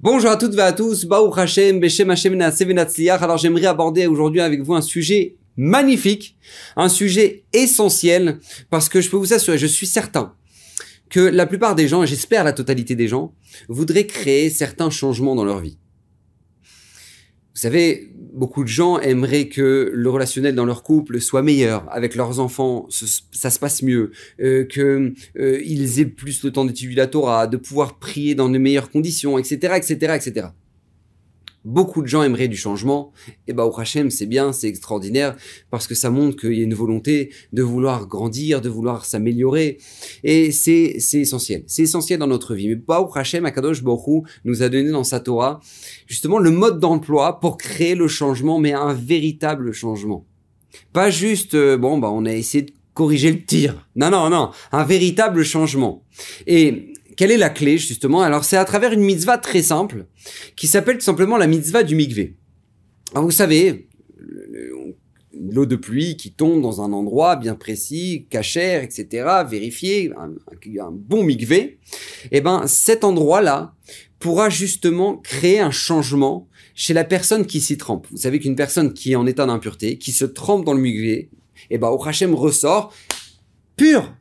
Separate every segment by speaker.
Speaker 1: Bonjour à toutes et à tous, Baou Hashem, Beshem Hashem Alors j'aimerais aborder aujourd'hui avec vous un sujet magnifique, un sujet essentiel, parce que je peux vous assurer, je suis certain que la plupart des gens, j'espère la totalité des gens, voudraient créer certains changements dans leur vie. Vous savez, beaucoup de gens aimeraient que le relationnel dans leur couple soit meilleur, avec leurs enfants, ça se passe mieux, euh, euh, aient plus le temps d'étudier la Torah, de pouvoir prier dans de meilleures conditions, etc., etc., etc. Beaucoup de gens aimeraient du changement. Et bah, au Hachem, c'est bien, c'est extraordinaire, parce que ça montre qu'il y a une volonté de vouloir grandir, de vouloir s'améliorer. Et c'est, c'est essentiel. C'est essentiel dans notre vie. Mais bah, au Hachem, Akadosh nous a donné dans sa Torah, justement, le mode d'emploi pour créer le changement, mais un véritable changement. Pas juste, euh, bon, bah, on a essayé de corriger le tir. Non, non, non. Un véritable changement. Et quelle est la clé justement? Alors c'est à travers une mitzvah très simple qui s'appelle tout simplement la mitzvah du mikvé. Alors vous savez, l'eau de pluie qui tombe dans un endroit bien précis, cachère, etc., vérifié, un, bon mikvé, eh ben cet endroit-là pourra justement créer un changement chez la personne qui s'y trempe. Vous savez qu'une personne qui est en état d'impureté, qui se trempe dans le mikvé, eh ben au Hachem ressort pur,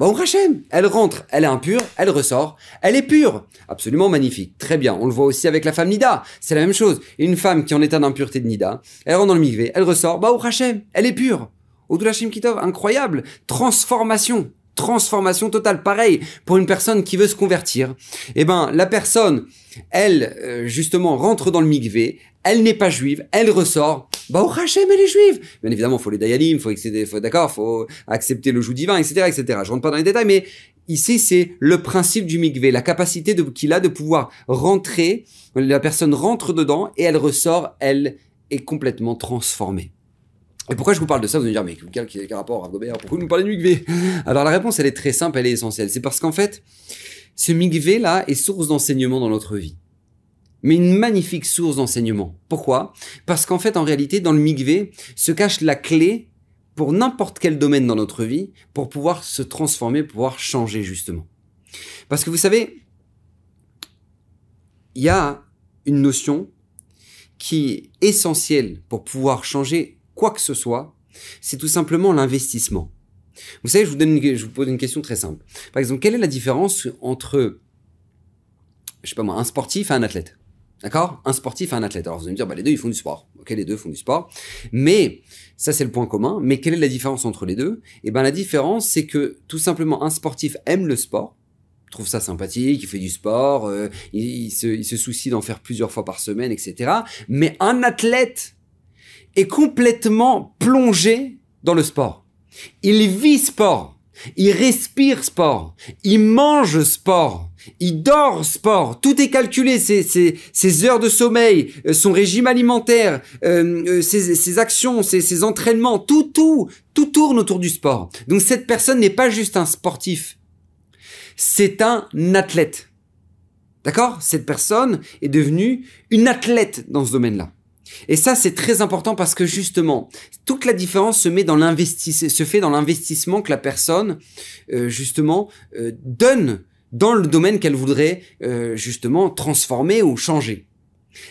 Speaker 1: Bon Hachem, elle rentre, elle est impure, elle ressort, elle est pure. Absolument magnifique. Très bien. On le voit aussi avec la femme Nida. C'est la même chose. Une femme qui est en état d'impureté de Nida, elle rentre dans le mikvé, elle ressort, bah Hachem, elle est pure. Hachem Kitov, incroyable. Transformation. Transformation totale. Pareil, pour une personne qui veut se convertir. Eh ben, la personne, elle, euh, justement, rentre dans le mikvé, elle n'est pas juive, elle ressort, bah, au Hachem, elle est juive. Bien évidemment, faut les dayalim, faut excéder, faut, d'accord, faut accepter le joug divin, etc., etc. Je rentre pas dans les détails, mais ici, c'est le principe du mikvé, la capacité qu'il a de pouvoir rentrer, la personne rentre dedans et elle ressort, elle est complètement transformée. Et pourquoi je vous parle de ça? Vous allez me dire, mais quel, quel rapport à Gobert Pourquoi vous nous parlez du mikvé? Alors la réponse, elle est très simple, elle est essentielle. C'est parce qu'en fait, ce mikvé là est source d'enseignement dans notre vie mais une magnifique source d'enseignement. Pourquoi? Parce qu'en fait, en réalité, dans le migvé se cache la clé pour n'importe quel domaine dans notre vie pour pouvoir se transformer, pouvoir changer justement. Parce que vous savez, il y a une notion qui est essentielle pour pouvoir changer quoi que ce soit, c'est tout simplement l'investissement. Vous savez, je vous, donne je vous pose une question très simple. Par exemple, quelle est la différence entre, je sais pas moi, un sportif et un athlète? D'accord? Un sportif et un athlète. Alors vous allez me dire, bah, les deux, ils font du sport. Ok, les deux font du sport. Mais, ça c'est le point commun. Mais quelle est la différence entre les deux? Eh ben la différence, c'est que tout simplement, un sportif aime le sport, trouve ça sympathique, il fait du sport, euh, il se soucie d'en faire plusieurs fois par semaine, etc. Mais un athlète est complètement plongé dans le sport. Il vit sport. Il respire sport. Il mange sport. Il dort sport, tout est calculé, ses, heures de sommeil, euh, son régime alimentaire, euh, euh, ses, actions, ses, entraînements, tout, tout, tout tourne autour du sport. Donc cette personne n'est pas juste un sportif, c'est un athlète. D'accord? Cette personne est devenue une athlète dans ce domaine-là. Et ça, c'est très important parce que justement, toute la différence se fait dans l'investissement que la personne, justement, donne dans le domaine qu'elle voudrait euh, justement transformer ou changer.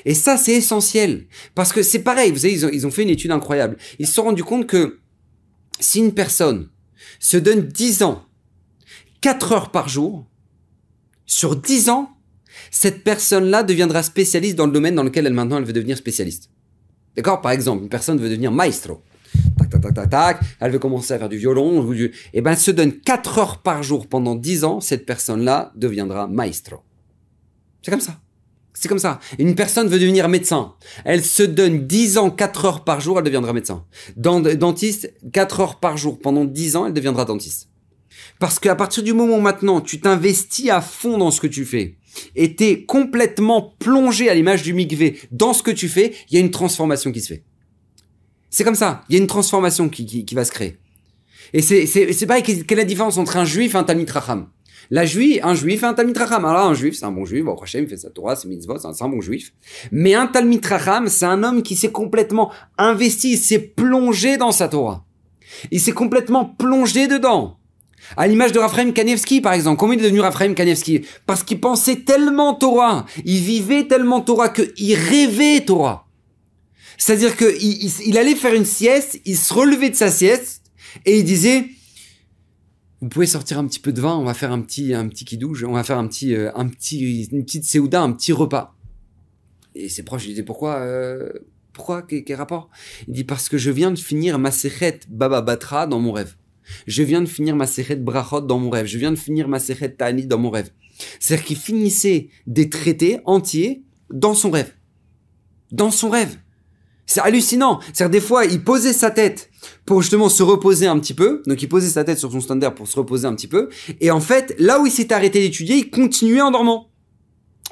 Speaker 1: Et ça, c'est essentiel. Parce que c'est pareil, vous savez, ils ont, ils ont, fait une étude incroyable. Ils se sont rendus compte que si une personne se donne 10 ans, 4 heures par jour, sur 10 ans, cette personne-là deviendra spécialiste dans le domaine dans lequel elle maintenant elle veut devenir spécialiste. D'accord? Par exemple, une personne veut devenir maestro tac, tac, tac, tac, elle veut commencer à faire du violon, eh ben, elle se donne 4 heures par jour pendant 10 ans, cette personne-là deviendra maestro. C'est comme ça. C'est comme ça. Une personne veut devenir médecin. Elle se donne 10 ans, 4 heures par jour, elle deviendra médecin. dentiste, 4 heures par jour pendant 10 ans, elle deviendra dentiste. Parce qu'à partir du moment où maintenant tu t'investis à fond dans ce que tu fais, et complètement plongé à l'image du mikvé dans ce que tu fais, il y a une transformation qui se fait. C'est comme ça. Il y a une transformation qui, qui, va se créer. Et c'est, c'est, c'est pareil, quelle est la différence entre un juif et un Talmid Racham? La juif, un juif et un Talmid Racham. Alors un juif, c'est un bon juif, bon, il fait sa Torah, c'est mitzvot, c'est un, un, bon juif. Mais un Talmid Racham, c'est un homme qui s'est complètement investi, il s'est plongé dans sa Torah. Il s'est complètement plongé dedans. À l'image de Raphaël Kanevski, par exemple. Comment il est devenu Raphaël Kanevski? Parce qu'il pensait tellement Torah, il vivait tellement Torah qu'il rêvait Torah. C'est-à-dire qu'il il, allait faire une sieste, il se relevait de sa sieste et il disait vous pouvez sortir un petit peu de vin, on va faire un petit un petit kidouche, on va faire un petit euh, un petit une petite séouda, un petit repas. Et ses proches lui disaient pourquoi euh, pourquoi quel, rapport? Il dit parce que je viens de finir ma Baba Batra dans mon rêve. Je viens de finir ma de Brachot dans mon rêve. Je viens de finir ma de Tani dans mon rêve. C'est-à-dire qu'il finissait des traités entiers dans son rêve. Dans son rêve. C'est hallucinant. C'est-à-dire des fois, il posait sa tête pour justement se reposer un petit peu. Donc il posait sa tête sur son standard pour se reposer un petit peu. Et en fait, là où il s'était arrêté d'étudier, il continuait en dormant.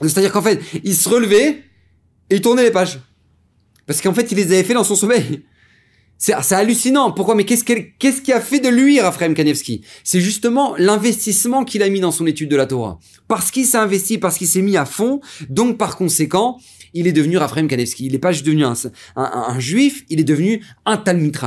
Speaker 1: C'est-à-dire qu'en fait, il se relevait et il tournait les pages. Parce qu'en fait, il les avait fait dans son sommeil. C'est hallucinant. Pourquoi? Mais qu'est-ce qu'est-ce qui a fait de lui Raphaël Kanevski? C'est justement l'investissement qu'il a mis dans son étude de la Torah. Parce qu'il s'est investi, parce qu'il s'est mis à fond, donc par conséquent, il est devenu Raphaël Kanevski. Il n'est pas juste devenu un, juif, il est devenu un Talmud.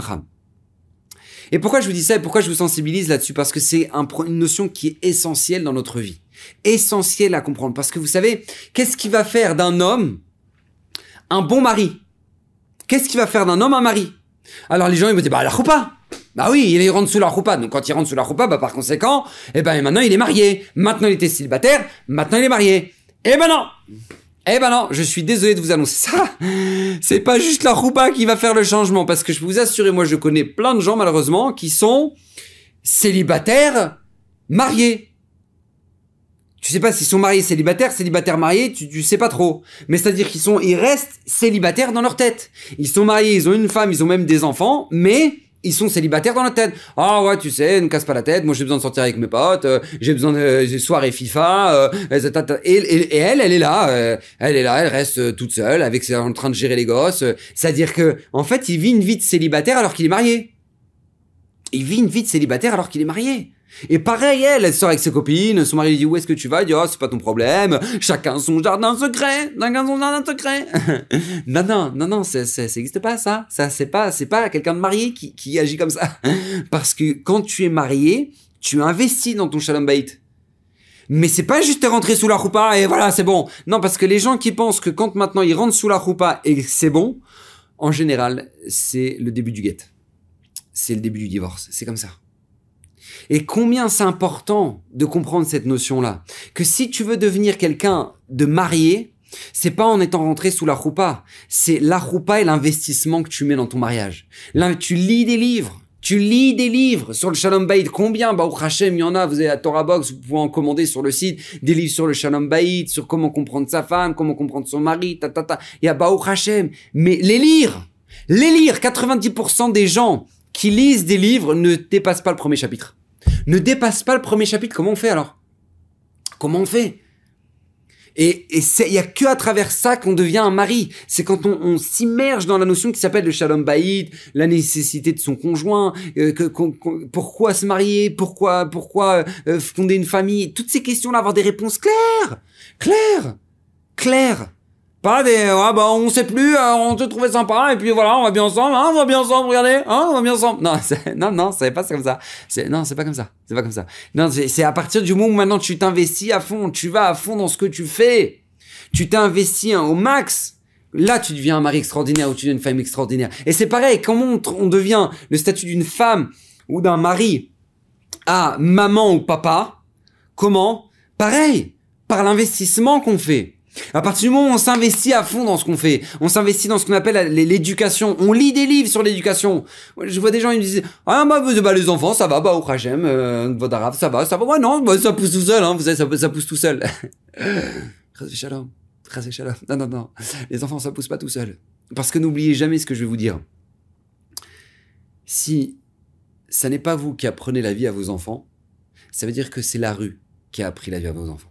Speaker 1: Et pourquoi je vous dis ça et pourquoi je vous sensibilise là-dessus? Parce que c'est une notion qui est essentielle dans notre vie. Essentielle à comprendre. Parce que vous savez, qu'est-ce qui va faire d'un homme un bon mari? Qu'est-ce qui va faire d'un homme un mari? Alors les gens ils me disent bah la choupa. Bah oui, il rentre sous la choupa. Donc quand il rentre sous la choupa, bah par conséquent, eh ben maintenant il est marié. Maintenant il était célibataire, maintenant il est marié. Eh ben non. Eh ben non, je suis désolé de vous annoncer ça. C'est pas juste la choupa qui va faire le changement parce que je peux vous assurer, moi je connais plein de gens malheureusement qui sont célibataires mariés. Tu sais pas s'ils sont mariés célibataires, célibataires mariés, tu, tu sais pas trop. Mais c'est-à-dire qu'ils sont, ils restent célibataires dans leur tête. Ils sont mariés, ils ont une femme, ils ont même des enfants, mais ils sont célibataires dans leur tête. Ah ouais, tu sais, ne casse pas la tête. Moi, j'ai besoin de sortir avec mes potes. Euh, j'ai besoin de euh, soirée FIFA. Euh, et, elle, elle est là. Euh, elle est là. Elle reste toute seule, avec en train de gérer les gosses. C'est-à-dire que, en fait, il vit une vie de célibataire alors qu'il est marié. Il vit une vie de célibataire alors qu'il est marié. Et pareil, elle, elle sort avec ses copines, son mari lui dit où est-ce que tu vas, il dit oh c'est pas ton problème, chacun son jardin secret, chacun son jardin secret. non non non non, ça n'existe pas ça, ça c'est pas c'est pas quelqu'un de marié qui, qui agit comme ça, parce que quand tu es marié, tu investis dans ton shalom bait. Mais c'est pas juste rentrer sous la roupa et voilà c'est bon. Non parce que les gens qui pensent que quand maintenant ils rentrent sous la roupa et c'est bon, en général c'est le début du guet, c'est le début du divorce, c'est comme ça. Et combien c'est important de comprendre cette notion-là. Que si tu veux devenir quelqu'un de marié, c'est pas en étant rentré sous la roupa. C'est la roupa et l'investissement que tu mets dans ton mariage. Là, tu lis des livres. Tu lis des livres sur le Shalom Bayit. Combien Bah, au Hashem, il y en a. Vous avez la Torah Box, vous pouvez en commander sur le site. Des livres sur le Shalom Bayit, sur comment comprendre sa femme, comment comprendre son mari, ta, ta, ta. Il y a Bah, Hashem. Mais les lire. Les lire. 90% des gens qui lisent des livres ne dépassent pas le premier chapitre ne dépasse pas le premier chapitre, comment on fait alors? Comment on fait? Et il y a que à travers ça qu'on devient un mari. C'est quand on, s'immerge dans la notion qui s'appelle le shalom bayit, la nécessité de son conjoint, euh, pourquoi se marier, pourquoi pourquoi euh, fonder une famille, toutes ces questions-là, avoir des réponses claires, claires, claires. Pas des, ah bah on sait plus, euh, on te trouvait sympa et puis voilà, on va bien ensemble, hein, on va bien ensemble, regardez, hein, on va bien ensemble. Non, non, non, c'est pas comme ça. Non, c'est pas comme ça. C'est pas comme ça. Non, c'est à partir du moment où maintenant tu t'investis à fond, tu vas à fond dans ce que tu fais, tu t'investis hein, au max. Là, tu deviens un mari extraordinaire ou tu deviens une femme extraordinaire. Et c'est pareil, comment on, on devient le statut d'une femme ou d'un mari à maman ou papa Comment? Pareil, par l'investissement qu'on fait. À partir du moment où on s'investit à fond dans ce qu'on fait, on s'investit dans ce qu'on appelle l'éducation, on lit des livres sur l'éducation. Je vois des gens, ils me disent, ah, bah, bah les enfants, ça va, bah, au Khajem, euh, ça va, ça va, ouais, non, bah, ça pousse tout seul, hein, vous savez, ça, ça pousse tout seul. shalom, shalom. Non, non, non. Les enfants, ça pousse pas tout seul. Parce que n'oubliez jamais ce que je vais vous dire. Si ça n'est pas vous qui apprenez la vie à vos enfants, ça veut dire que c'est la rue qui a appris la vie à vos enfants.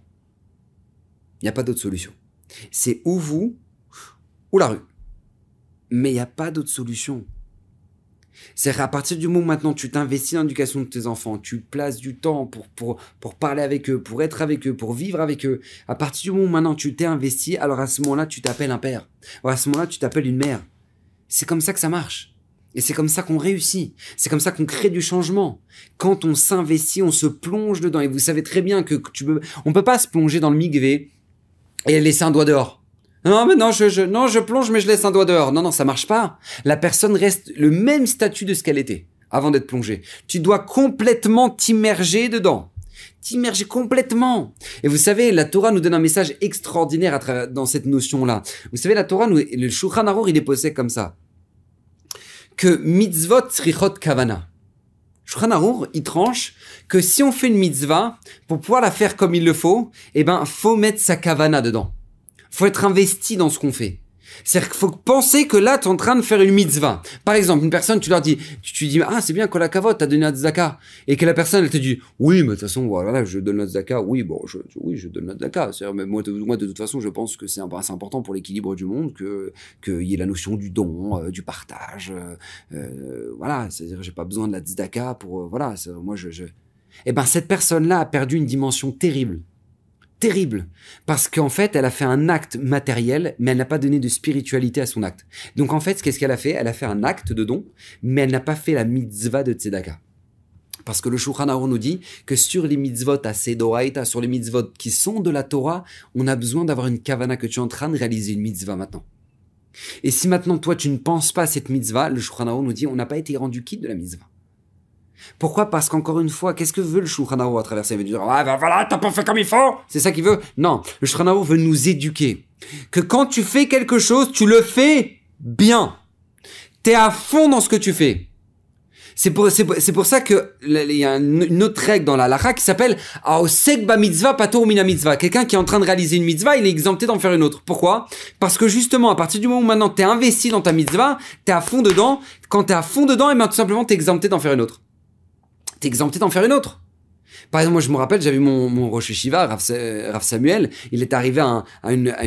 Speaker 1: Il n'y a pas d'autre solution. C'est ou vous ou la rue. Mais il n'y a pas d'autre solution. C'est à partir du moment où maintenant tu t'investis dans l'éducation de tes enfants, tu places du temps pour, pour, pour parler avec eux, pour être avec eux, pour vivre avec eux. À partir du moment où maintenant tu t'es investi, alors à ce moment-là, tu t'appelles un père. Ou à ce moment-là, tu t'appelles une mère. C'est comme ça que ça marche. Et c'est comme ça qu'on réussit. C'est comme ça qu'on crée du changement. Quand on s'investit, on se plonge dedans. Et vous savez très bien que tu peux, on peut pas se plonger dans le migvé et laisser un doigt dehors. Non, mais non, je, je, non, je plonge, mais je laisse un doigt dehors. Non, non, ça marche pas. La personne reste le même statut de ce qu'elle était avant d'être plongée. Tu dois complètement t'immerger dedans. T'immerger complètement. Et vous savez, la Torah nous donne un message extraordinaire à travers, dans cette notion-là. Vous savez, la Torah, nous, le Shulchan Arour, il est posé comme ça. Que mitzvot srichot kavana. Shulchan Arour, il tranche que si on fait une mitzvah, pour pouvoir la faire comme il le faut, eh ben, faut mettre sa kavana dedans. Faut être investi dans ce qu'on fait. C'est-à-dire qu'il faut penser que là, tu es en train de faire une mitzvah. Par exemple, une personne, tu leur dis, tu, dis, ah, c'est bien que la cavote, t'as donné un tzaka. Et que la personne, elle te dit, oui, mais de toute façon, voilà, je donne la tzaka. Oui, bon, je, oui, je donne la tzaka. Mais moi, de, moi, de toute façon, je pense que c'est important pour l'équilibre du monde que, qu'il y ait la notion du don, euh, du partage. Euh, euh, voilà. C'est-à-dire, j'ai pas besoin de la tzaka pour, voilà, moi, je, je... Eh ben, cette personne-là a perdu une dimension terrible terrible parce qu'en fait, elle a fait un acte matériel, mais elle n'a pas donné de spiritualité à son acte. Donc en fait, qu'est-ce qu'elle a fait? Elle a fait un acte de don, mais elle n'a pas fait la mitzvah de tzedaka. Parce que le Shulchan nous dit que sur les mitzvot à Sedoraita, sur les mitzvot qui sont de la Torah, on a besoin d'avoir une kavana que tu es en train de réaliser une mitzvah maintenant. Et si maintenant toi tu ne penses pas à cette mitzvah, le Shulchan nous dit on n'a pas été rendu quitte de la mitzvah. Pourquoi? Parce qu'encore une fois, qu'est-ce que veut le Shulchan à travers ça Il veut dire, ah ben voilà, t'as pas fait comme il faut C'est ça qu'il veut? Non, le Shulchan veut nous éduquer. Que quand tu fais quelque chose, tu le fais bien. T'es à fond dans ce que tu fais. C'est pour, c'est pour, ça que il y a une autre règle dans la lacha qui s'appelle Aosek ba mitzvah pato mina mitzvah. Quelqu'un qui est en train de réaliser une mitzvah, il est exempté d'en faire une autre. Pourquoi? Parce que justement, à partir du moment où maintenant t'es investi dans ta mitzvah, t'es à fond dedans. Quand t'es à fond dedans, et bien tout simplement t'es exempté d'en faire une autre t'es exempté d'en faire une autre. Par exemple, moi, je me rappelle, j'avais mon, mon Shiva, Rav, Samuel, il est arrivé à, une, à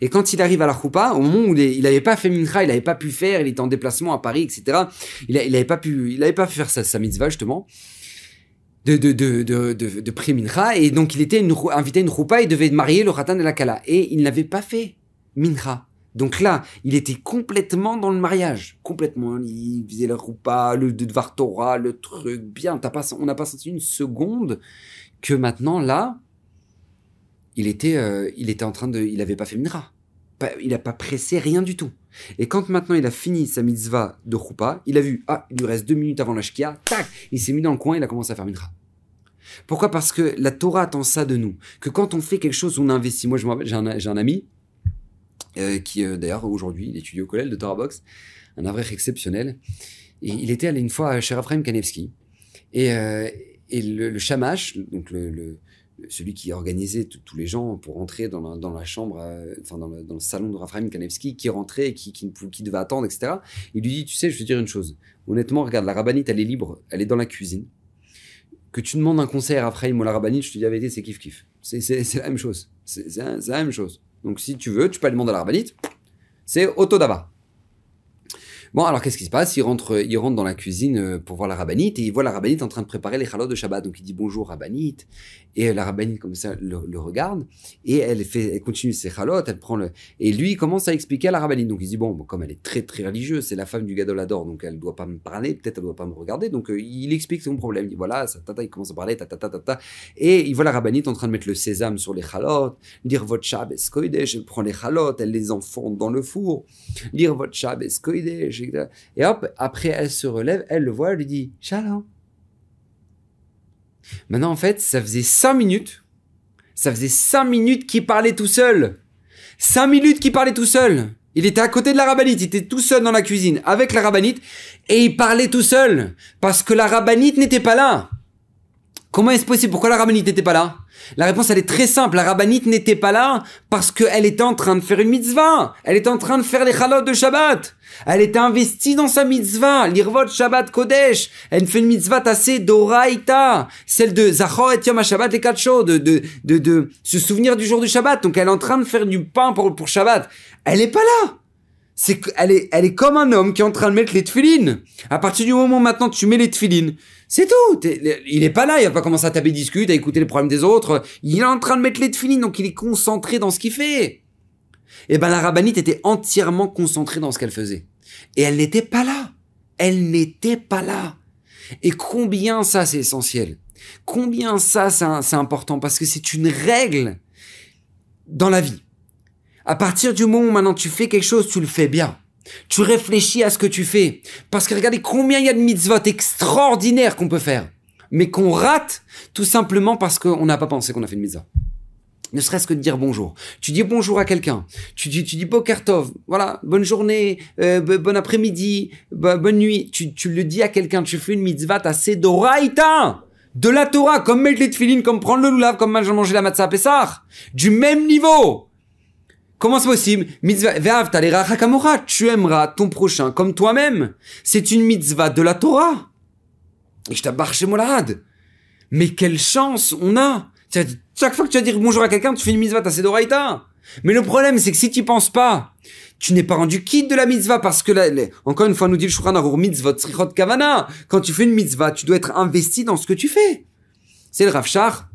Speaker 1: et quand il arrive à la choupa, au moment où il n'avait pas fait mincha, il n'avait pas pu faire, il était en déplacement à Paris, etc., il n'avait pas pu, il avait pas pu faire sa, sa mitzvah, justement, de, de, de, de mincha, et donc il était invité à une choupa, il devait marier le Ratan de la Kala, et il n'avait pas fait mincha. Donc là, il était complètement dans le mariage, complètement. Il faisait le roupa, le devoir Torah, le truc bien. pas, on n'a pas senti une seconde que maintenant là, il était, euh, il était en train de, il avait pas fait minra. il n'a pas pressé rien du tout. Et quand maintenant il a fini sa mitzvah de roupa, il a vu, ah, il lui reste deux minutes avant la shkia, tac, il s'est mis dans le coin, il a commencé à faire minra. Pourquoi? Parce que la Torah attend ça de nous. Que quand on fait quelque chose, on investit. Moi, j'ai un, ami, euh, qui euh, d'ailleurs aujourd'hui il étudie au collège de Torah Box, un avril exceptionnel. Il était allé une fois chez Raphaël Kanevski. Et, euh, et le, le, donc celui qui organisait tous les gens pour rentrer dans la, chambre, enfin dans le, salon de Raphaël Kanevski, qui rentrait, qui, qui, devait attendre, etc. Il lui dit, tu sais, je vais te dire une chose. Honnêtement, regarde, la rabbinite, elle est libre, elle est dans la cuisine. Que tu demandes un conseil à Raphaël ou la rabbinite, je te dis la vérité, c'est kiff kiff. C'est la même chose. C'est la même chose. Donc si tu veux, tu peux aller demander à la rabbinite. C'est Otodava. Bon, alors qu'est-ce qui se passe? Il rentre, il rentre dans la cuisine euh, pour voir la rabbinite et il voit la rabbinite en train de préparer les chalots de Shabbat. Donc il dit bonjour rabbinite et la rabbinite comme ça le, regarde et elle fait, elle continue ses chalots, elle prend le et lui commence à expliquer à la rabbinite. Donc il dit bon, comme elle est très très religieuse, c'est la femme du Gadolador, donc elle doit pas me parler, peut-être elle doit pas me regarder. Donc euh, il explique son problème. Il dit voilà, ça, tata, il commence à parler, tata, tata, tata, et il voit la rabbinite en train de mettre le sésame sur les chalots, dire votre Shabbat elle prend les chalots, elle les enfonce dans le four, lire votre Shabbat et hop, après elle se relève, elle le voit, elle lui dit Shalom. Maintenant, en fait, ça faisait cinq minutes. Ça faisait cinq minutes qu'il parlait tout seul. Cinq minutes qu'il parlait tout seul. Il était à côté de la rabbinite, il était tout seul dans la cuisine avec la rabbinite et il parlait tout seul parce que la rabbinite n'était pas là. Comment est-ce possible? Pourquoi la rabbinite n'était pas là? La réponse, elle est très simple. La rabbinite n'était pas là parce qu'elle était en train de faire une mitzvah. Elle était en train de faire les chalotes de Shabbat. Elle était investie dans sa mitzvah, l'irvot Shabbat Kodesh. Elle fait une mitzvah tassée d'Oraïta, celle de Zachor et Yom Shabbat les quatre de, de, de, de, se souvenir du jour du Shabbat. Donc elle est en train de faire du pain pour, pour Shabbat. Elle est pas là c'est qu'elle est, elle est comme un homme qui est en train de mettre les tefilines. À partir du moment maintenant tu mets les tefilines, c'est tout. il est pas là, il va pas commencer à taper discute, à écouter les problèmes des autres. Il est en train de mettre les tefilines, donc il est concentré dans ce qu'il fait. Et eh ben la rabbinite était entièrement concentrée dans ce qu'elle faisait. Et elle n'était pas là. Elle n'était pas là. Et combien ça, c'est essentiel? Combien ça, c'est important? Parce que c'est une règle dans la vie. À partir du moment où maintenant tu fais quelque chose, tu le fais bien. Tu réfléchis à ce que tu fais. Parce que regardez combien il y a de mitzvot extraordinaires qu'on peut faire. Mais qu'on rate tout simplement parce qu'on n'a pas pensé qu'on a fait une mitzvah. Ne serait-ce que de dire bonjour. Tu dis bonjour à quelqu'un. Tu dis, tu dis Bokertov. Voilà, bonne journée, euh, bon après-midi, bonne nuit. Tu, tu le dis à quelqu'un. Tu fais une mitzvah, t'as doraïta de la Torah, comme mettre les comme prendre le lulav, comme manger la matzah à Pessah. Du même niveau. Comment c'est possible? Mitzvah, tu aimeras ton prochain comme toi-même. C'est une mitzvah de la Torah. Et je t'abarre chez Molad. Mais quelle chance on a Chaque fois que tu vas dire bonjour à quelqu'un, tu fais une mitzvah, t'as Sedoraïta. Mais le problème, c'est que si tu penses pas, tu n'es pas rendu quitte de la mitzvah parce que là, encore une fois, nous dit le Shulchan Aruch mitzvot kavana. Quand tu fais une mitzvah, tu dois être investi dans ce que tu fais. C'est le Rav Shar.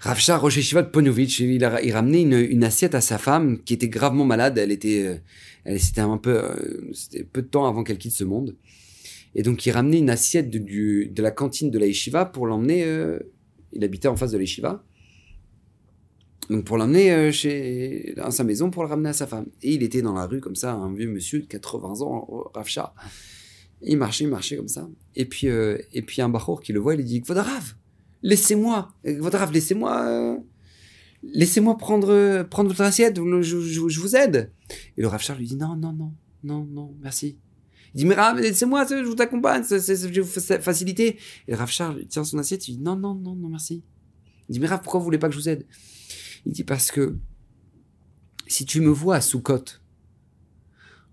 Speaker 1: Rav Shar Rosh de Ponovitch, il, il ramenait une, assiette à sa femme qui était gravement malade. Elle était, euh, elle, c'était un peu, euh, c'était peu de temps avant qu'elle quitte ce monde. Et donc, il ramenait une assiette de, la cantine de la yeshiva pour l'emmener. Euh, il habitait en face de la yeshiva. Donc, pour l'emmener chez à sa maison pour le ramener à sa femme. Et il était dans la rue comme ça, un vieux monsieur de 80 ans, Rafcha. Il marchait, il marchait comme ça. Et puis, et puis un bachour qui le voit, il lui dit Rav, laissez-moi, Rav, laissez-moi. Laissez-moi prendre, prendre votre assiette, je, vous aide. Et le Rav lui dit non, non, non, non, non, merci. Il dit, mais c'est moi, je vous accompagne, je vais vous faciliter. Et Rav Charles tient son assiette, il dit, non, non, non, non, merci. Il dit, mais Rav, pourquoi vous voulez pas que je vous aide? Il dit, parce que si tu me vois à Soukot,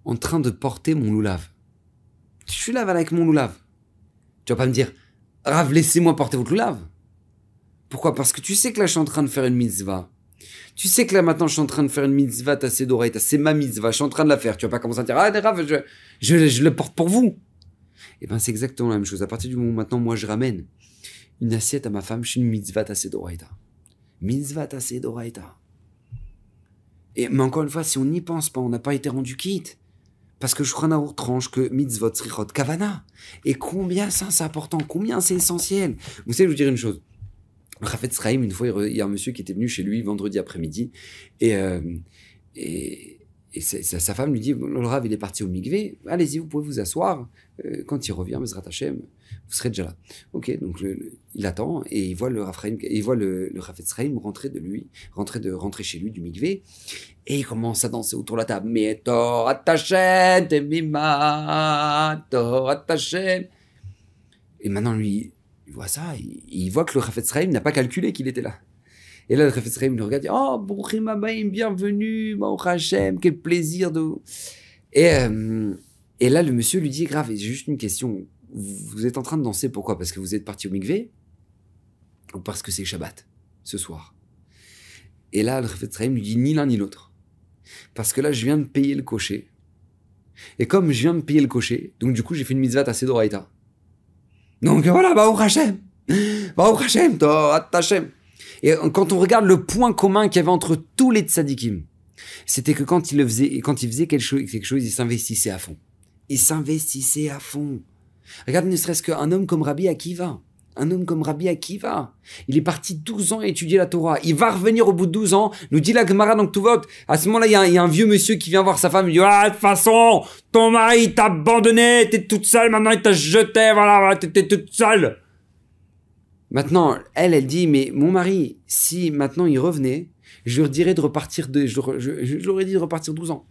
Speaker 1: en train de porter mon loulave, je suis là avec mon loulave. Tu vas pas me dire, Rav, laissez-moi porter votre loulave. Pourquoi? Parce que tu sais que là, je suis en train de faire une mitzvah. Tu sais que là maintenant je suis en train de faire une mitzvah, t'as c'est ma mitzvah, je suis en train de la faire. Tu vas pas commencer à dire, ah, Rav, je, je, je le porte pour vous. Et eh ben c'est exactement la même chose. À partir du moment où maintenant moi je ramène une assiette à ma femme, je suis une mitzvah tasedoraita. Mitzvah tasedoraita. Et mais encore une fois, si on n'y pense pas, on n'a pas été rendu quitte. Parce que je crois Shulchan tranche que mitzvot srichot kavana. Et combien ça c'est important, combien c'est essentiel. Vous savez, je vous dire une chose. Rafet Sraim, une fois, il y a un monsieur qui était venu chez lui vendredi après-midi et, euh, et, et sa, femme lui dit Le Rav, il est parti au Migvé, allez-y, vous pouvez vous asseoir. Euh, quand il revient, Mesrat Hashem, vous serez déjà là. Ok, donc il attend et il voit le Rafraim, il voit le, le Rafet Sraim rentrer de lui, rentrer, de, rentrer chez lui du Migvé et il commence à danser autour de la table. Mais Hashem, Hashem. Et maintenant, lui, voit ça, il, voit que le Chafetz n'a pas calculé qu'il était là. Et là, le Chafetz le regarde, dit, oh, Brouchim Abaïm, bienvenue, Ma'or Hashem, quel plaisir de... Et, euh, et là, le monsieur lui dit, grave, j'ai juste une question. Vous êtes en train de danser, pourquoi? Parce que vous êtes parti au mikvé? Ou parce que c'est Shabbat, ce soir? Et là, le Chafetz lui dit, ni l'un ni l'autre. Parce que là, je viens de payer le cocher. Et comme je viens de payer le cocher, donc du coup, j'ai fait une mitzvah à Sedoraïta. Donc voilà, bah Hashem. Baruch Hashem, Hashem. Et quand on regarde le point commun qu'il y avait entre tous les tzadikim, c'était que quand il le faisait, quand il faisait quelque chose, quelque chose il s'investissait à fond. Il s'investissait à fond. Regarde ne serait-ce qu'un homme comme Rabbi Akiva. Un homme comme Rabbi Akiva. Il est parti 12 ans à étudier la Torah. Il va revenir au bout de 12 ans, nous dit la Gemara donc tout vote. À ce moment-là, il y, a un vieux monsieur qui vient voir sa femme. Il dit, ah, de toute façon, ton mari t'a abandonné, t'es toute seule, maintenant il t'a jeté, voilà, t'es toute seule. Maintenant, elle, elle dit, mais mon mari, si maintenant il revenait, je lui dirais de repartir de, je, lui dit de repartir 12 ans.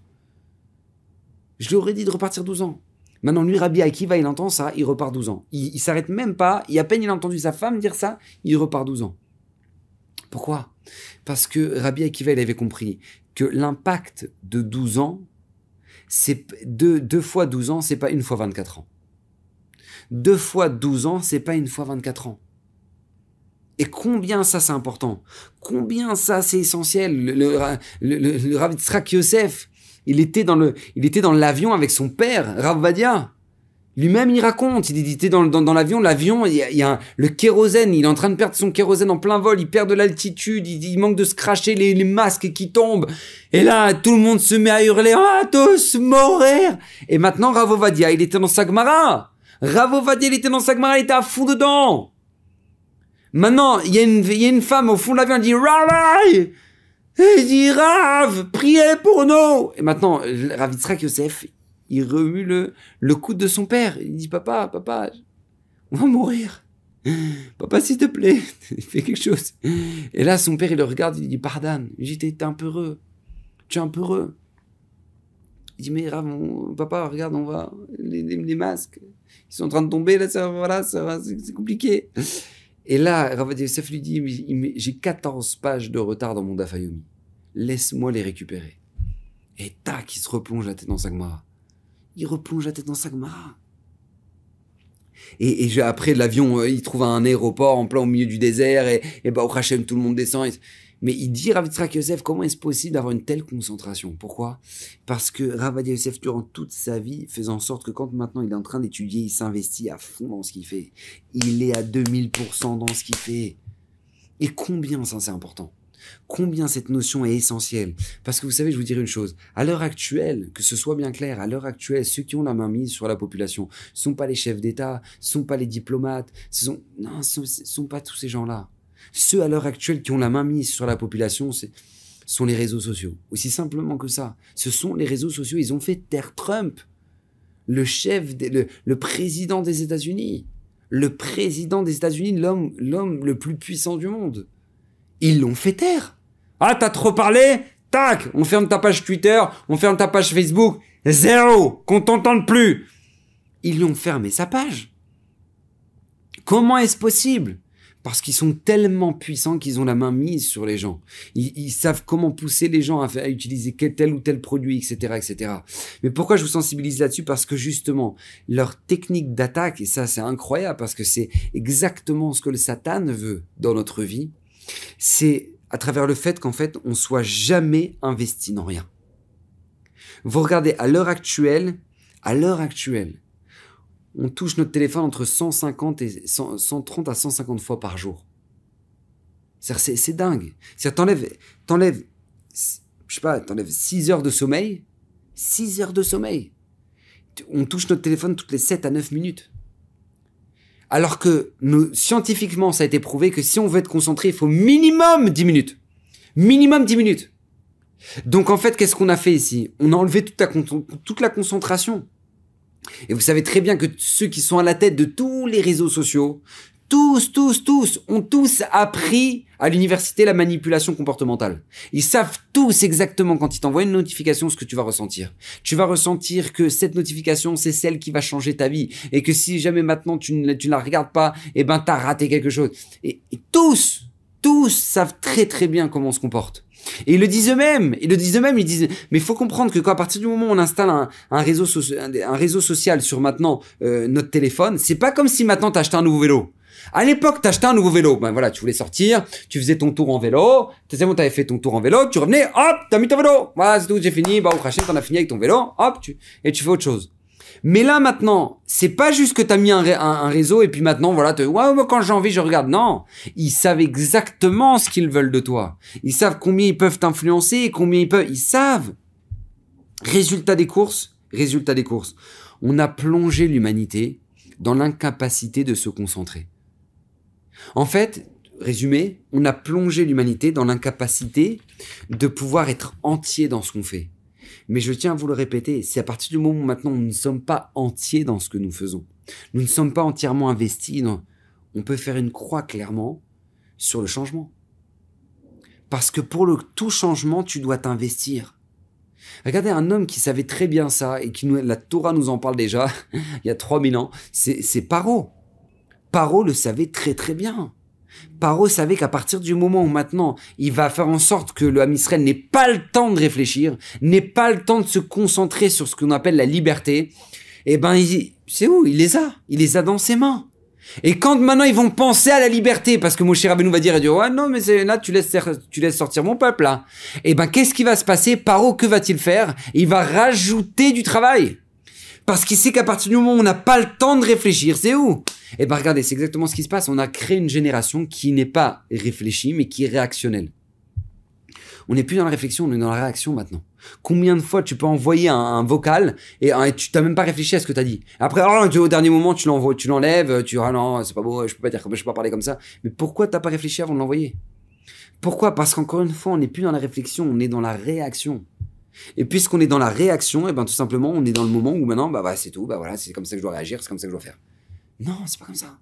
Speaker 1: Je lui aurais dit de repartir 12 ans. Maintenant, lui, Rabbi Akiva, il entend ça, il repart 12 ans. Il, il s'arrête même pas, il à peine il a entendu sa femme dire ça, il repart 12 ans. Pourquoi? Parce que Rabbi Akiva, il avait compris que l'impact de 12 ans, c'est deux, deux fois 12 ans, c'est pas une fois 24 ans. Deux fois 12 ans, c'est pas une fois 24 ans. Et combien ça c'est important? Combien ça c'est essentiel? Le, le, le, Yosef, il était dans le, il était dans l'avion avec son père, Rav Vadia. Lui-même, il raconte, il était dans, dans, l'avion, l'avion, il y a, un- le kérosène, il est en train de perdre son kérosène en plein vol, il perd de l'altitude, il, manque de se cracher les, masques qui tombent. Et là, tout le monde se met à hurler, ah, tous mourir! Et maintenant, Ravovadia, il était dans Sagmara. Ravovadia, il était dans Sagmara, il était à fond dedans. Maintenant, il y, a une- il y a une femme au fond de l'avion, elle dit, Rabbi! Il dit, Rav, priez pour nous! Et maintenant, Rav Yitzhak Yosef, il remue le, le coude de son père. Il dit, papa, papa, on va mourir. Papa, s'il te plaît, fais quelque chose. Et là, son père, il le regarde, il dit, pardonne. T'es un peu heureux. Tu es un peu heureux. Il dit, mais Rav, on- papa, regarde, on va, les, les- masques, ils sont en train de tomber, là, ça, voilà, ça, c'est compliqué. Et là, Rav Yosef lui dit, j'ai 14 pages de retard dans mon Dafayomi. Laisse-moi les récupérer. Et tac, il se replonge la tête dans sa Gemara. Il replonge la tête dans sa Gemara. Et, et après, l'avion, euh, il trouve un aéroport en plein au milieu du désert, et, bah, au Hachem, tout le monde descend. Mais il dit, Rav Yitzhak Yosef, comment est-ce possible d'avoir une telle concentration? Pourquoi? Parce que Rav Yosef, durant toute sa vie, faisait en sorte que quand maintenant il est en train d'étudier, il s'investit à fond dans ce qu'il fait. Il est à 2000% dans ce qu'il fait. Et combien ça, c'est important? Combien cette notion est essentielle? Parce que vous savez, je vous dirais une chose. À l'heure actuelle, que ce soit bien clair, à l'heure actuelle, ceux qui ont la main mise sur la population ne sont pas les chefs d'État, ne sont pas les diplomates, ce sont, non, sont pas tous ces gens-là. Ceux à l'heure actuelle qui ont la main mise sur la population, c'est sont les réseaux sociaux. Aussi simplement que ça. Ce sont les réseaux sociaux. Ils ont fait taire Trump, le chef, des- le, le président des États-Unis, le président des États-Unis, l'homme, l'homme le plus puissant du monde. Ils l'ont fait taire. Ah, t'as trop parlé? Tac On ferme ta page Twitter, on ferme ta page Facebook. Zéro Qu'on t'entende plus Ils lui ont fermé sa page. Comment est-ce possible? Parce qu'ils sont tellement puissants qu'ils ont la main mise sur les gens. Ils, savent comment pousser les gens à, à utiliser tel ou tel produit, etc., etc. Mais pourquoi je vous sensibilise là-dessus? Parce que justement, leur technique d'attaque, et ça c'est incroyable, parce que c'est exactement ce que le Satan veut dans notre vie, c'est à travers le fait qu'en fait, on soit jamais investi dans rien. Vous regardez, à l'heure actuelle, à l'heure actuelle, on touche notre téléphone entre 150 et 100 130 à 150 fois par jour. C'est c'est dingue. C'est-à-dire, t'enlèves, t'enlèves, je sais pas, t'enlèves 6 heures de sommeil, 6 heures de sommeil. On touche notre téléphone toutes les 7 à 9 minutes. Alors que scientifiquement, ça a été prouvé que si on veut être concentré, il faut minimum 10 minutes. Minimum 10 minutes. Donc en fait, qu'est-ce qu'on a fait ici? On a enlevé toute la concentration. Et vous savez très bien que ceux qui sont à la tête de tous les réseaux sociaux, tous, tous, tous, ont tous appris à l'université la manipulation comportementale. Ils savent tous exactement quand ils t'envoient une notification ce que tu vas ressentir. Tu vas ressentir que cette notification, c'est celle qui va changer ta vie. Et que si jamais maintenant tu ne, la regardes pas, eh ben t'as raté quelque chose. Et, et tous, tous savent très très bien comment on se comporte. Et ils le disent eux-mêmes. Ils le disent eux-mêmes. Ils disent, mais faut comprendre que quand à partir du moment où on installe un réseau social sur maintenant euh, notre téléphone, c'est pas comme si maintenant t'as acheté un nouveau vélo. À l'époque, t'achetais un nouveau vélo. Ben voilà, tu voulais sortir, tu faisais ton tour en vélo. C'est bon, t'avais fait ton tour en vélo, tu revenais, hop, t'as mis ton vélo. Voilà, c'est tout, j'ai fini. Bah, au crachet, t'en as fini avec ton vélo, hop, tu, et tu fais autre chose. Mais là, maintenant, c'est pas juste que t'as mis un, ré- un, un réseau et puis maintenant, voilà, te, ouais, moi, quand j'ai envie, je regarde. Non. Ils savent exactement ce qu'ils veulent de toi. Ils savent combien ils peuvent t'influencer et combien ils peuvent, ils savent. Résultat des courses, résultat des courses. On a plongé l'humanité dans l'incapacité de se concentrer. En fait, résumé, on a plongé l'humanité dans l'incapacité de pouvoir être entier dans ce qu'on fait. Mais je tiens à vous le répéter, c'est à partir du moment où maintenant nous ne sommes pas entiers dans ce que nous faisons. Nous ne sommes pas entièrement investis. On peut faire une croix clairement sur le changement. Parce que pour le tout changement, tu dois t'investir. Regardez un homme qui savait très bien ça et qui la Torah nous en parle déjà il y a 3000 ans, c'est Paro. Paro le savait très très bien. Paro savait qu'à partir du moment où maintenant il va faire en sorte que le Ham Israël n'ait pas le temps de réfléchir, n'ait pas le temps de se concentrer sur ce qu'on appelle la liberté, eh ben c'est où? Il les a, il les a dans ses mains. Et quand maintenant ils vont penser à la liberté, parce que mon cher Rabbeinu va dire, il dit, ouais non mais là tu laisses tu laisses sortir mon peuple là. Eh ben qu'est-ce qui va se passer? Paro que va-t-il faire? Il va rajouter du travail. Parce qu'il sait qu'à partir du moment où on n'a pas le temps de réfléchir, c'est où? Eh ben regardez, c'est exactement ce qui se passe. On a créé une génération qui n'est pas réfléchie, mais qui est réactionnelle. On n'est plus dans la réflexion, on est dans la réaction maintenant. Combien de fois tu peux envoyer un, vocal et, tu t'as même pas réfléchi à ce que tu as dit. Après, oh, au dernier moment, tu l'envoies, tu l'enlèves, tu dis ah non, c'est pas beau, je peux pas dire, je peux pas parler comme ça. Mais pourquoi t'as pas réfléchi avant de l'envoyer? Pourquoi? Parce qu'encore une fois, on n'est plus dans la réflexion, on est dans la réaction. Et puisqu'on est dans la réaction, et eh ben tout simplement, on est dans le moment où maintenant, bah, bah c'est tout, bah voilà, c'est comme ça que je dois réagir, c'est comme ça que je dois faire. Non, c'est pas comme ça.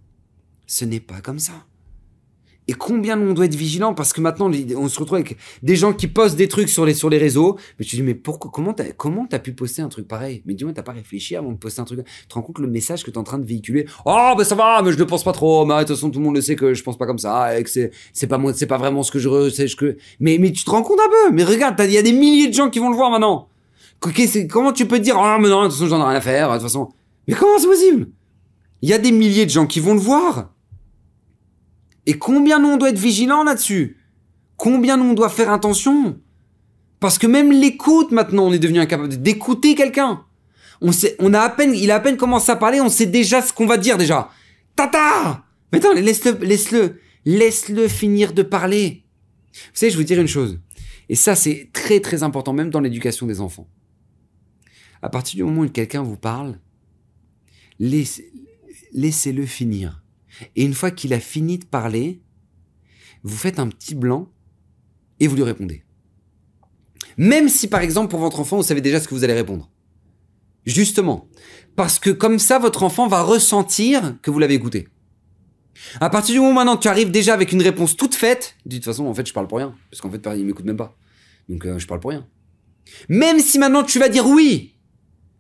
Speaker 1: Ce n'est pas comme ça. Et combien on doit être vigilant parce que maintenant on se retrouve avec des gens qui postent des trucs sur les sur les réseaux. Mais tu dis mais pourquoi comment t'as comment t'as pu poster un truc pareil? Mais dis-moi t'as pas réfléchi avant de poster un truc. Tu te rends compte le message que t'es en train de véhiculer? Oh bah ça va, mais je ne pense pas trop. Mais de toute façon tout le monde le sait que je pense pas comme ça et que c'est c'est pas moi c'est pas vraiment ce que je sais que. Mais mais tu te rends compte un peu? Mais regarde il y a des milliers de gens qui vont le voir maintenant. Comment tu peux te dire oh mais non de toute façon j'en ai rien à faire de toute façon. Mais comment c'est possible? Il y a des milliers de gens qui vont le voir. Et combien nous on doit être vigilant là-dessus? Combien nous on doit faire attention? Parce que même l'écoute maintenant, on est devenu incapable d'écouter quelqu'un. On sait, a à peine, il a à peine commencé à parler, on sait déjà ce qu'on va dire déjà. Tata Mais attends, laisse-le, laisse-le, laisse-le finir de parler. Vous savez, je vais vous dire une chose. Et ça, c'est très très important, même dans l'éducation des enfants. À partir du moment où quelqu'un vous parle, laissez-le finir. Et une fois qu'il a fini de parler, vous faites un petit blanc et vous lui répondez. Même si par exemple pour votre enfant, vous savez déjà ce que vous allez répondre. Justement. Parce que comme ça, votre enfant va ressentir que vous l'avez écouté. À partir du moment où maintenant tu arrives déjà avec une réponse toute faite, de toute façon, en fait, je parle pour rien. Parce qu'en fait, il m'écoute même pas. Donc, euh, je parle pour rien. Même si maintenant tu vas dire oui,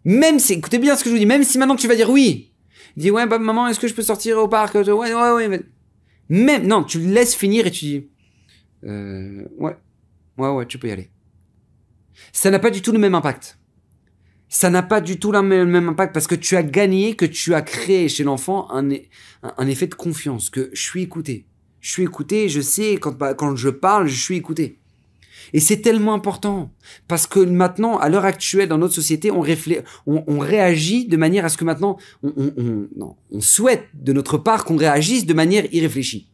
Speaker 1: même si, écoutez bien ce que je vous dis, même si maintenant tu vas dire oui, dit ouais bah, maman est-ce que je peux sortir au parc? Ouais ouais ouais même non tu le laisses finir et tu dis euh, ouais ouais ouais tu peux y aller. Ça n'a pas du tout le même impact. Ça n'a pas du tout le même impact parce que tu as gagné que tu as créé chez l'enfant un, effet de confiance que je suis écouté. Je suis écouté je sais quand quand je parle je suis écouté et c'est tellement important parce que maintenant, à l'heure actuelle, dans notre société, on, on, réagit de manière à ce que maintenant, on, on souhaite de notre part qu'on réagisse de manière irréfléchie.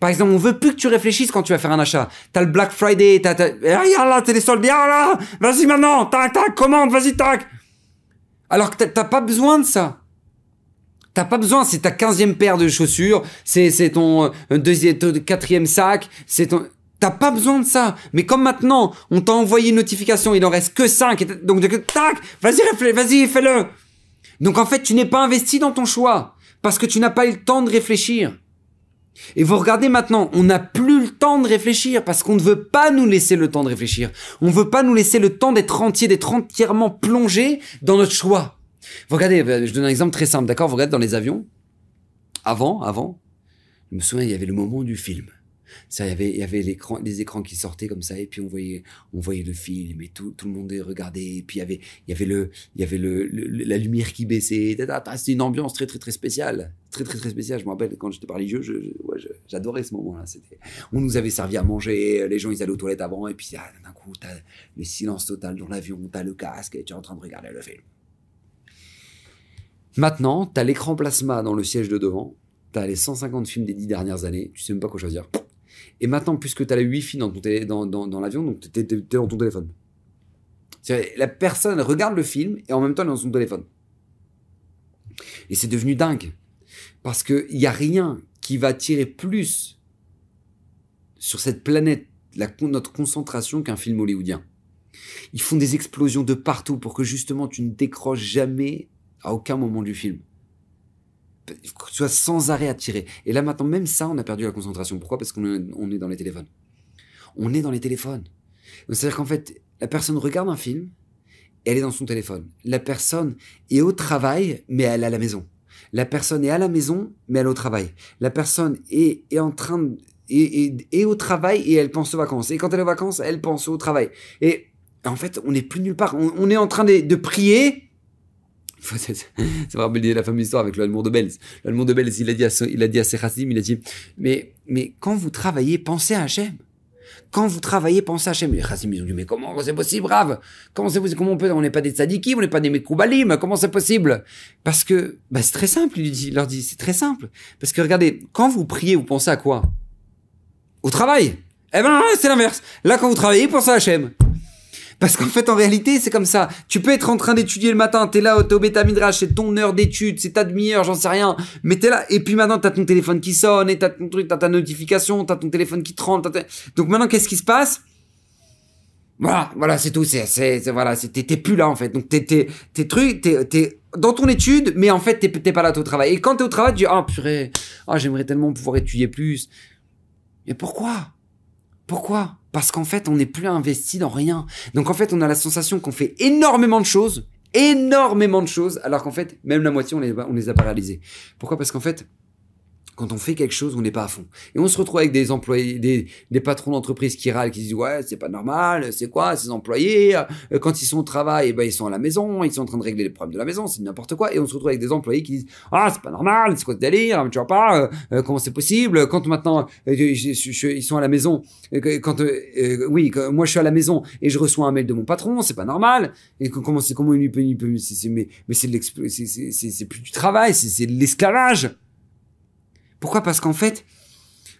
Speaker 1: Par exemple, on veut plus que tu réfléchisses quand tu vas faire un achat. T'as le Black Friday, t'as, t'as, eh, là, t'es les soldes, là, vas-y maintenant, tac, tac, commande, vas-y, tac. Alors que t'as pas besoin de ça. T'as pas besoin, c'est ta quinzième paire de chaussures, c'est, c'est ton euh, deuxième, quatrième sac, c'est ton, T'as pas besoin de ça. Mais comme maintenant, on t'a envoyé une notification, il en reste que 5, donc tac, vas-y, vas-y, fais-le. Donc en fait, tu n'es pas investi dans ton choix parce que tu n'as pas eu le temps de réfléchir. Et vous regardez maintenant, on n'a plus le temps de réfléchir parce qu'on ne veut pas nous laisser le temps de réfléchir. On ne veut pas nous laisser le temps d'être entier, d'être entièrement plongé dans notre choix. Vous regardez, euh, je donne un exemple très simple, d'accord? Vous regardez dans les avions. Avant, avant, je me souviens, il y avait le moment du film. Ça, y avait, il y avait l'écran, les écrans qui sortaient comme ça, et puis on voyait, on voyait le film, et tout, tout le monde regardait, et puis il y avait, y avait le, y avait le, la lumière qui baissait. C'était une ambiance très, très, très spéciale. Très, très, très spéciale. Je me rappelle quand j'étais religieux, je, j'adorais ce moment-là. C'était, on nous avait servi à manger, les gens, ils allaient aux toilettes avant, et puis ah, d'un coup, t'as le silence total dans l'avion, t'as le casque, et tu es en train de regarder le film. Maintenant, t'as l'écran plasma dans le siège de devant, t'as les 150 films des 10 dernières années, tu sais même pas quoi choisir. Et maintenant, puisque tu as le Wi-Fi dans, l'avion, donc tu es, dans ton téléphone. La personne regarde le film et en même temps elle est dans son téléphone. Et c'est devenu dingue. Parce qu'il n'y a rien qui va tirer plus sur cette planète la, notre concentration qu'un film hollywoodien. Ils font des explosions de partout pour que justement tu ne décroches jamais à aucun moment du film tu sois sans arrêt attiré. Et là maintenant, même ça, on a perdu la concentration. Pourquoi? Parce qu'on est, est dans les téléphones. On est dans les téléphones. C'est-à-dire qu'en fait, la personne regarde un film, et elle est dans son téléphone. La personne est au travail, mais elle est à la maison. La personne est à la maison, mais elle est au travail. La personne est, est en train de, est, est, au travail et elle pense aux vacances. Et quand elle est aux vacances, elle pense au travail. Et en fait, on n'est plus nulle part. On, est en train de prier, ça me rappelle la fameuse histoire avec l'Allemand de Belz. L'Allemand de Belz, il a dit à, il a dit à ses racines, il a dit, mais, mais quand vous travaillez, pensez à Hachem. Quand vous travaillez, pensez à Hachem. Les Chassim, ils ont dit, mais comment c'est possible, grave Comment c'est possible? Comment on peut On n'est pas des tzadikim, on n'est pas des mekoubalim, comment c'est possible? Parce que, bah, c'est très simple, il, dit, il leur dit, c'est très simple. Parce que regardez, quand vous priez, vous pensez à quoi? Au travail Eh ben, c'est l'inverse. Là, quand vous travaillez, pensez à Hachem. Parce qu'en fait, en réalité, c'est comme ça. Tu peux être en train d'étudier le matin, t'es là, t'es au midrash, c'est ton heure d'étude, c'est ta demi-heure, j'en sais rien. Mais t'es là, et puis maintenant, t'as ton téléphone qui sonne, et t'as ton truc, t'as ta notification, t'as ton téléphone qui te rentre. Donc maintenant, qu'est-ce qui se passe? Voilà, voilà, c'est tout. C'est, c'est, voilà, t'es plus là en fait. Donc t'es, t'es, t'es truc, t'es, t'es dans ton étude, mais en fait, t'es, t'es pas là au travail. Et quand t'es au travail, tu dis, ah purée, ah j'aimerais tellement pouvoir étudier plus. Mais pourquoi? Pourquoi? Parce qu'en fait, on n'est plus investi dans rien. Donc en fait, on a la sensation qu'on fait énormément de choses, énormément de choses, alors qu'en fait, même la moitié, on les, a pas. Pourquoi? Parce qu'en fait, quand on fait quelque chose, on n'est pas à fond. Et on se retrouve avec des employés, des, des patrons d'entreprise qui râlent, qui disent ouais, c'est pas normal, c'est quoi ces employés euh, Quand ils sont au travail, eh ben ils sont à la maison, ils sont en train de régler les problèmes de la maison, c'est n'importe quoi. Et on se retrouve avec des employés qui disent ah c'est pas normal, c'est quoi ce délire Tu vois pas euh, euh, comment c'est possible Quand maintenant ils sont à la maison, quand oui, moi je suis à la maison et je reçois un mail de mon patron, c'est pas normal. Et comment c'est comment il peut, il peut mais mais c'est c'est plus du travail, c'est de l'esclavage. Pourquoi? Parce qu'en fait,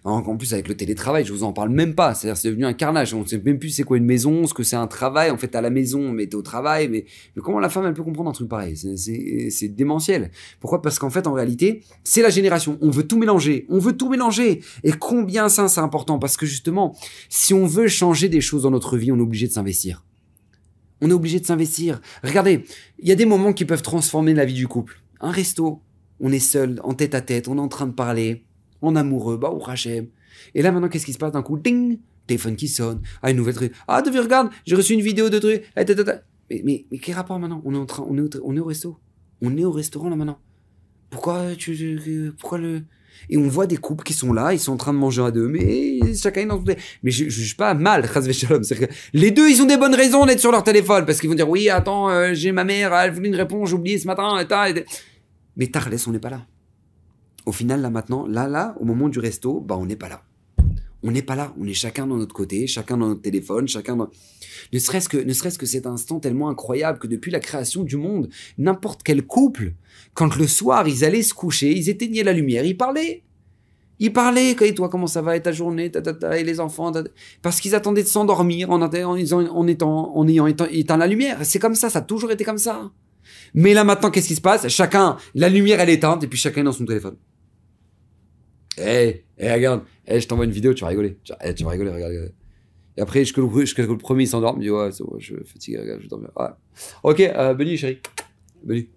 Speaker 1: en plus avec le télétravail, je vous en parle même pas. C'est-à-dire c'est devenu un carnage. On ne sait même plus c'est quoi une maison, ce que c'est un travail. En fait, à la maison, mais t'es au travail. Mais, comment la femme elle peut comprendre un truc pareil? C'est démentiel. Pourquoi? Parce qu'en fait, en réalité, c'est la génération. On veut tout mélanger. On veut tout mélanger. Et combien ça c'est important? Parce que justement, si on veut changer des choses dans notre vie, on est obligé de s'investir. On est obligé de s'investir. Regardez, il y a des moments qui peuvent transformer la vie du couple. Un resto, on est seul, en tête à tête, on est en train de parler, en amoureux, bah, Hachem. Et là, maintenant, qu'est-ce qui se passe d'un coup? Ding Téléphone qui sonne. Ah, une nouvelle truc. Ah, tu regarde, j'ai reçu une vidéo de truc. Eh, mais, mais, mais, quel rapport maintenant? On est en train, on est, au, on est au resto. On est au restaurant là maintenant. Pourquoi tu, pourquoi le et on voit des couples qui sont là, ils sont en train de manger à deux, mais chacun dans son Mais je, je juge pas mal, Les deux, ils ont des bonnes raisons d'être sur leur téléphone, parce qu'ils vont dire, oui, attends, euh, j'ai ma mère, elle voulait une réponse, j'ai oublié ce matin, et, et, mais Tarles, on n'est pas là. Au final, là maintenant, là, là, au moment du resto, bah, on n'est pas là. On n'est pas là. On est chacun dans notre côté, chacun dans notre téléphone, chacun dans... Ne serait-ce que, ne serait-ce que cet instant tellement incroyable que depuis la création du monde, n'importe quel couple, quand le soir ils allaient se coucher, ils éteignaient la lumière, ils parlaient. Ils parlaient, et toi, comment ça va, et ta journée, ta, et les enfants, parce qu'ils attendaient de s'endormir en, étant, en ayant éteint la lumière. C'est comme ça, ça a toujours été comme ça. Mais là maintenant, qu'est-ce qui se passe? Chacun, la lumière elle est éteinte et puis chacun est dans son téléphone. Eh, hey, eh, regarde, eh, je t'envoie une vidéo, tu vas rigoler. Tu, eh, tu vas rigoler, regarde. Et après, je que le, je, le premier il s'endort, il me dit ouais, c'est bon, je suis fatigué, regarde, je dormir. Ouais. Ok, euh, Benny, chérie. Benny.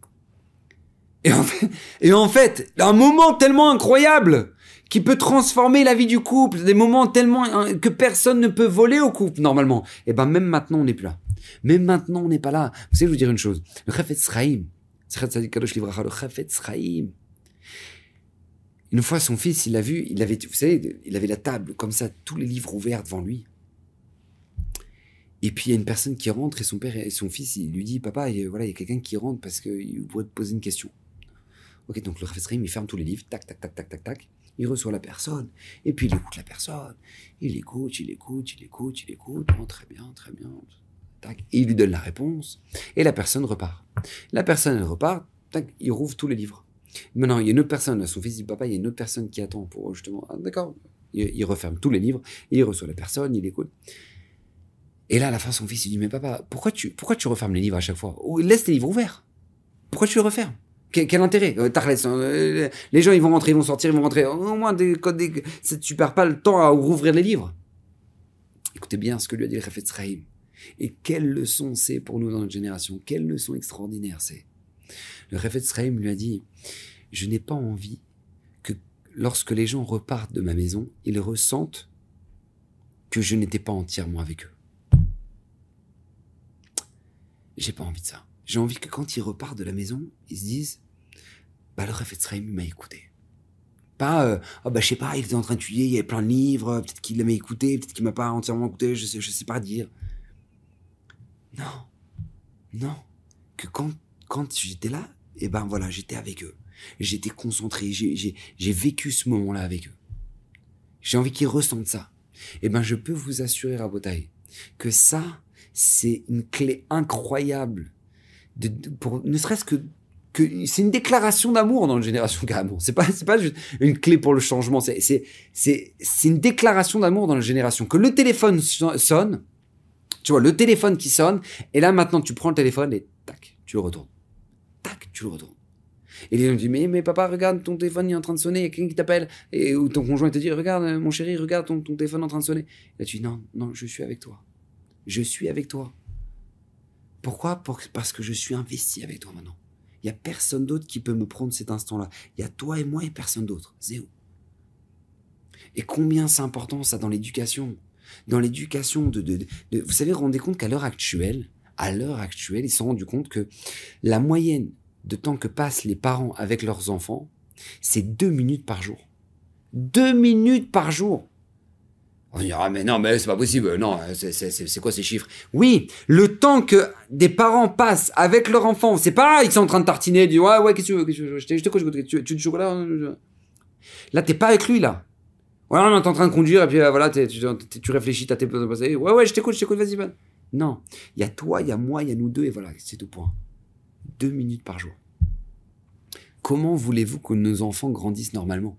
Speaker 1: Et en fait, un moment tellement incroyable qui peut transformer la vie du couple, des moments tellement hein, que personne ne peut voler au couple normalement. Et ben même maintenant, on n'est plus là. Mais maintenant, on n'est pas là. Vous savez, je vous dire une chose. Le Chafetz Chaim, le une fois, son fils, il l'a vu, il avait, vous savez, il avait la table comme ça, tous les livres ouverts devant lui. Et puis il y a une personne qui rentre et son père et son fils, il lui dit, papa, voilà, il y a quelqu'un qui rentre parce qu'il pourrait te poser une question. Ok, donc le Chaim, il ferme tous les livres, tac, tac, tac, tac, tac, tac. Il reçoit la personne, et puis il écoute la personne. Il écoute, il écoute, il écoute, il écoute. Oh, très bien, très bien et il lui donne la réponse, et la personne repart. La personne, elle repart, tac, il rouvre tous les livres. Maintenant, il y a une autre personne, son fils dit, papa, il y a une autre personne qui attend pour justement, ah, d'accord, il, referme tous les livres, il reçoit la personne, il écoute. Et là, à la fin, son fils, il dit, mais papa, pourquoi tu, pourquoi tu refermes les livres à chaque fois? Laisse les livres ouverts. Pourquoi tu les refermes? Quel, intérêt euh, euh, Les gens, ils vont rentrer, ils vont sortir, ils vont rentrer. Au moins, des, des, tu perds pas le temps à rouvrir les livres. Écoutez bien ce que lui a dit le Rafet et quelle leçon c'est pour nous dans notre génération? Quelle leçon extraordinaire c'est? Le Refet Sraim lui a dit, je n'ai pas envie que lorsque les gens repartent de ma maison, ils ressentent que je n'étais pas entièrement avec eux. J'ai pas envie de ça. J'ai envie que quand ils repartent de la maison, ils se disent, bah le Refet Sraim m'a écouté. Pas, euh, oh, bah je sais pas, il était en train de tuer, il y avait plein de livres, peut-être qu'il m'a écouté, peut-être qu'il m'a pas entièrement écouté, je sais, je sais pas dire. Non, non. Que quand, quand j'étais là, eh ben voilà, j'étais avec eux. J'étais concentré, j'ai vécu ce moment-là avec eux. J'ai envie qu'ils ressentent ça. Eh ben, je peux vous assurer, Rabotaï, que ça, c'est une clé incroyable. Pour, ne serait-ce que, c'est une déclaration d'amour dans une génération carrément. C'est pas, c'est pas juste une clé pour le changement. C'est, c'est, c'est, une déclaration d'amour dans la génération. Que le téléphone sonne, tu vois, le téléphone qui sonne, et là maintenant tu prends le téléphone et tac, tu le retournes. Tac, tu le retournes. Et les gens disent, mais, mais papa, regarde, ton téléphone est en train de sonner, il y a quelqu'un qui t'appelle. Et ou ton conjoint te dit, regarde, mon chéri, regarde, ton, ton téléphone en train de sonner. Et là, tu dis, non, non, je suis avec toi. Je suis avec toi. Pourquoi? Parce que je suis investi avec toi maintenant. Il n'y a personne d'autre qui peut me prendre cet instant-là. Il y a toi et moi et personne d'autre. Zéro. Et combien c'est important ça dans l'éducation Dans l'éducation de, de, Vous savez, rendez compte qu'à l'heure actuelle, à l'heure actuelle, ils se sont rendus compte que la moyenne de temps que passent les parents avec leurs enfants, c'est deux minutes par jour. Deux minutes par jour. On dira, mais non, mais c'est pas possible. Non, c'est quoi ces chiffres? Oui, le temps que des parents passent avec leur enfant, c'est pas ils sont en train de tartiner, disent, ouais, ouais, qu'est-ce que tu veux Je te coach, tu veux du chocolat Là, t'es pas avec lui, là. Voilà, on est en train de conduire, et puis euh, voilà, tu, réfléchis, t'as tes Ouais, ouais, je t'écoute, je t'écoute, vas-y, vas Non, il y a toi, il y a moi, il y a nous deux, et voilà, c'est tout point deux minutes par jour. Comment voulez-vous que nos enfants grandissent normalement?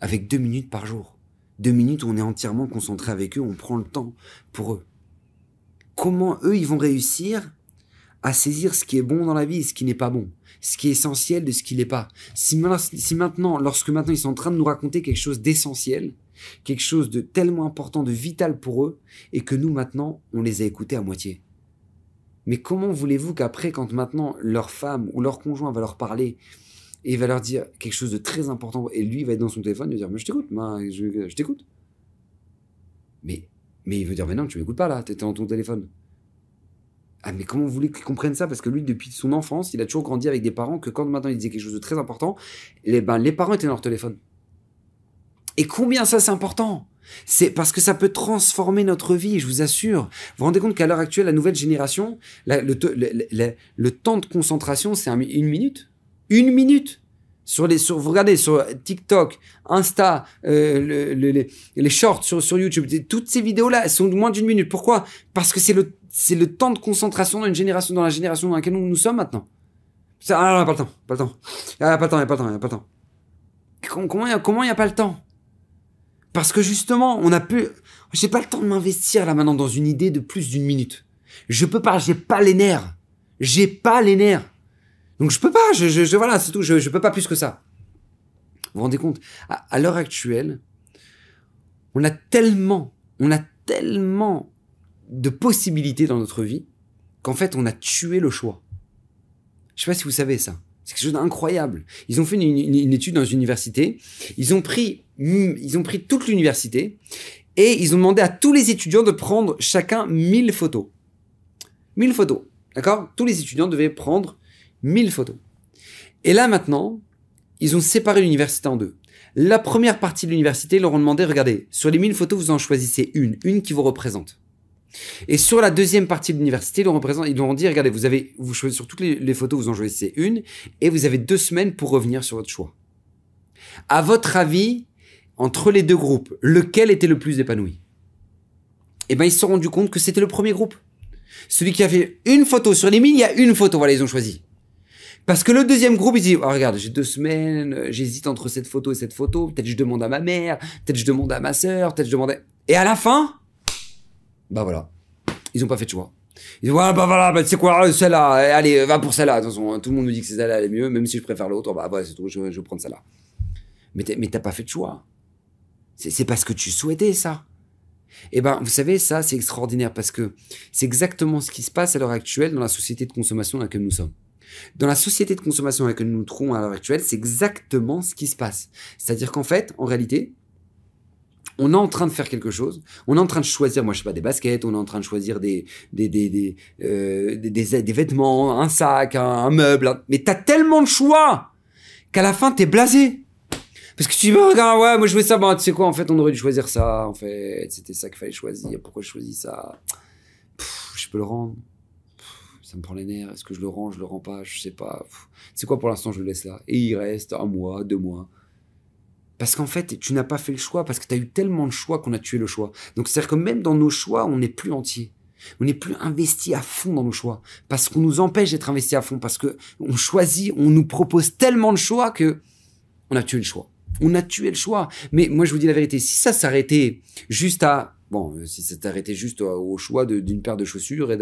Speaker 1: Avec deux minutes par jour. Deux minutes on est entièrement concentré avec eux, on prend le temps pour eux. Comment eux, ils vont réussir à saisir ce qui est bon dans la vie et ce qui n'est pas bon, ce qui est essentiel de ce qui n'est pas. Si, si, maintenant, lorsque maintenant ils sont en train de nous raconter quelque chose d'essentiel, quelque chose de tellement important, de vital pour eux, et que nous maintenant, on les a écoutés à moitié. Mais comment voulez-vous qu'après, quand maintenant leur femme ou leur conjoint va leur parler et va leur dire quelque chose de très important, et lui va être dans son téléphone, il va dire Mais je t'écoute, je, je t'écoute. Mais, mais il veut dire Mais non, tu m'écoutes pas là, t'étais dans ton téléphone. Ah, mais comment vous voulez qu'ils comprennent ça? Parce que lui, depuis son enfance, il a toujours grandi avec des parents que quand maintenant il disait quelque chose de très important, les, ben, les parents étaient dans leur téléphone. Et combien ça c'est important? C'est parce que ça peut transformer notre vie, je vous assure. Vous vous rendez compte qu'à l'heure actuelle, la nouvelle génération, le, temps de concentration, c'est une minute. Une minute. Sur les, sur, vous regardez sur TikTok, Insta, euh, les, shorts sur, sur YouTube, toutes ces vidéos-là, elles sont de moins d'une minute. Pourquoi? Parce que c'est le, c'est le temps de concentration dans génération, dans la génération dans laquelle nous, nous sommes maintenant. Ah non, pas le temps, pas le temps. Ah, pas le temps, pas le temps, pas le temps. Comment il n'y a pas le temps? Parce que justement, on a pu. J'ai pas le temps de m'investir là maintenant dans une idée de plus d'une minute. Je peux pas, j'ai pas les nerfs. J'ai pas les nerfs. Donc je peux pas, je, je, voilà, c'est tout, je, je peux pas plus que ça. Vous vous rendez compte? À, l'heure actuelle, on a tellement, on a tellement de possibilités dans notre vie qu'en fait, on a tué le choix. Je sais pas si vous savez ça. C'est quelque chose d'incroyable. Ils ont fait une, une, étude dans une université. Ils ont pris ils ont pris toute l'université et ils ont demandé à tous les étudiants de prendre chacun 1000 photos. 1000 photos, d'accord? Tous les étudiants devaient prendre 1000 photos. Et là maintenant, ils ont séparé l'université en deux. La première partie de l'université, ils leur ont demandé, regardez, sur les 1000 photos, vous en choisissez une, une qui vous représente. Et sur la deuxième partie de l'université, ils, leur ont dit, regardez, vous avez, vous choisissez sur toutes les, photos, vous en choisissez une, et vous avez deux semaines pour revenir sur votre choix. À votre avis, entre les deux groupes, lequel était le plus épanoui? Eh ben, ils se sont rendus compte que c'était le premier groupe. Celui qui a fait une photo sur les mille, il y a une photo, voilà, ils ont choisi. Parce que le deuxième groupe, il dit, oh, regarde, j'ai deux semaines, j'hésite entre cette photo et cette photo, peut-être je demande à ma mère, peut-être je demande à ma sœur, peut-être je demande Et à la fin, bah voilà, ils ont pas fait de choix. Ils disent, ouais, bah voilà, bah, tu sais quoi, celle-là, allez, va pour celle-là. Attention, tout le monde me dit que c'est celle-là, elle est mieux, même si je préfère l'autre, bah, ouais, c'est tout, je, je vais prendre celle-là. Mais t'as pas fait de choix. C'est parce que tu souhaitais ça. Eh ben, vous savez, ça, c'est extraordinaire parce que c'est exactement ce qui se passe à l'heure actuelle dans la société de consommation dans laquelle nous sommes. Dans la société de consommation dans laquelle nous nous trouvons à l'heure actuelle, c'est exactement ce qui se passe. C'est-à-dire qu'en fait, en réalité, on est en train de faire quelque chose, on est en train de choisir, moi je sais pas, des baskets, on est en train de choisir des des des des, euh, des, vêtements, un sac, un, un meuble, mais t'as tellement de choix qu'à la fin t'es blasé. Parce que tu me regarde, ouais, moi je voulais ça, bah, tu sais quoi, en fait, on aurait dû choisir ça, en fait, c'était ça qu'il fallait choisir, pourquoi je choisis ça? Je peux le rendre Ça me prend les nerfs, est-ce que je le rends, je le rends pas, je sais pas. C'est quoi pour l'instant, je le laisse là. Et il reste un mois, deux mois. Parce qu'en fait, tu n'as pas fait le choix, parce que tu as eu tellement de choix qu'on a tué le choix. Donc c'est-à-dire que même dans nos choix, on n'est plus entier. On n'est plus investi à fond dans nos choix. Parce qu'on nous empêche d'être investi à fond. Parce que on choisit, on nous propose tellement de choix que on a tué le choix. On a tué le choix. Mais moi, je vous dis la vérité. Si ça s'arrêtait juste à, bon, si ça s'arrêtait juste au choix d'une paire de chaussures et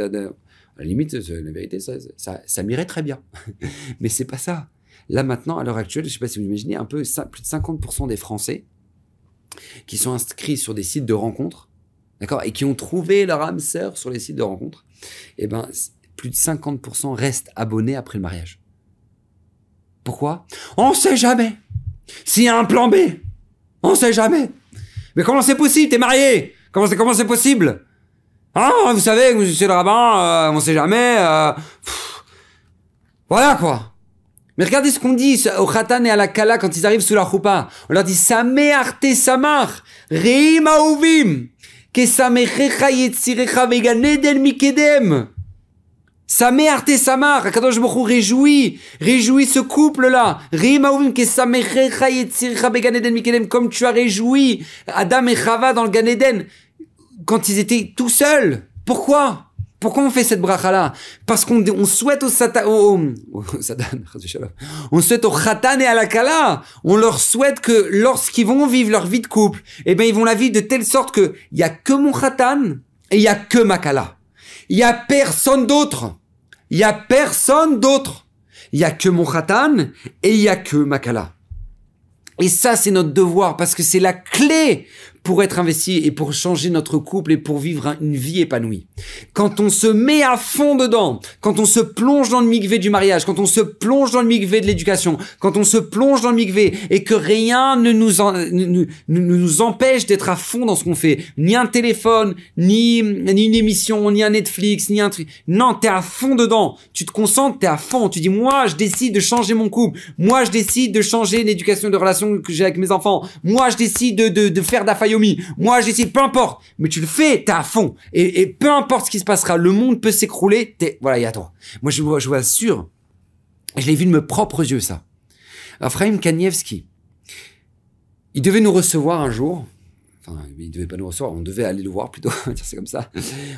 Speaker 1: à la limite, la vérité, ça, m'irait très bien. Mais c'est pas ça. Là maintenant, à l'heure actuelle, je sais pas si vous imaginez, un peu plus de 50% des Français qui sont inscrits sur des sites de rencontres, d'accord, et qui ont trouvé leur âme sœur sur les sites de rencontres, eh ben, plus de 50% restent abonnés après le mariage. Pourquoi? On sait jamais. S'il y a un plan B, on sait jamais. Mais comment c'est possible? T'es marié? Comment c'est possible? Hein Vous savez, monsieur le rabbin, euh, on sait jamais. Euh, voilà quoi. Mais regardez ce qu'on dit au Khatan et à la Kala quand ils arrivent sous la choupa. On leur dit Sameh arte samar, reim auvim, ke samechecha yetzirecha veganeden mikedem. Sameh arte samar, Akadosh Baruch réjouit, réjouit ce couple-là. Reim auvim, ke samechecha yetzirecha veganeden mikedem, comme tu as réjoui Adam et Chava dans le Ganeden quand ils étaient tout seuls. Pourquoi? Pourquoi on fait cette bracha-là? Parce qu'on on souhaite au satan, on souhaite au khatan et à la kala. On leur souhaite que lorsqu'ils vont vivre leur vie de couple, eh ben ils vont la vivre de telle sorte que il y a que mon khatan et il y a que ma kala. Il y a personne d'autre. Il y a personne d'autre. Il y a que mon khatan et il y a que ma kala. Et ça, c'est notre devoir parce que c'est la clé pour être investi et pour changer notre couple et pour vivre une vie épanouie. Quand on se met à fond dedans, quand on se plonge dans le migvé du mariage, quand on se plonge dans le migvé de l'éducation, quand on se plonge dans le migvé et que rien ne nous, empêche d'être à fond dans ce qu'on fait, ni un téléphone, ni, une émission, ni un Netflix, ni un truc. Non, t'es à fond dedans. Tu te concentres, t'es à fond. Tu dis, moi, je décide de changer mon couple. Moi, je décide de changer l'éducation de relation que j'ai avec mes enfants. Moi, je décide de, de, de faire d'affaires moi, j'essaie, peu importe. Mais tu le fais, t'es à fond. Et, peu importe ce qui se passera, le monde peut s'écrouler. T'es, voilà, il y a toi. Moi, je, vous assure, je l'ai vu de mes propres yeux, ça. Raphaël Kanievski, il devait nous recevoir un jour. Enfin, il devait pas nous recevoir, on devait aller le voir plutôt, c'est comme ça.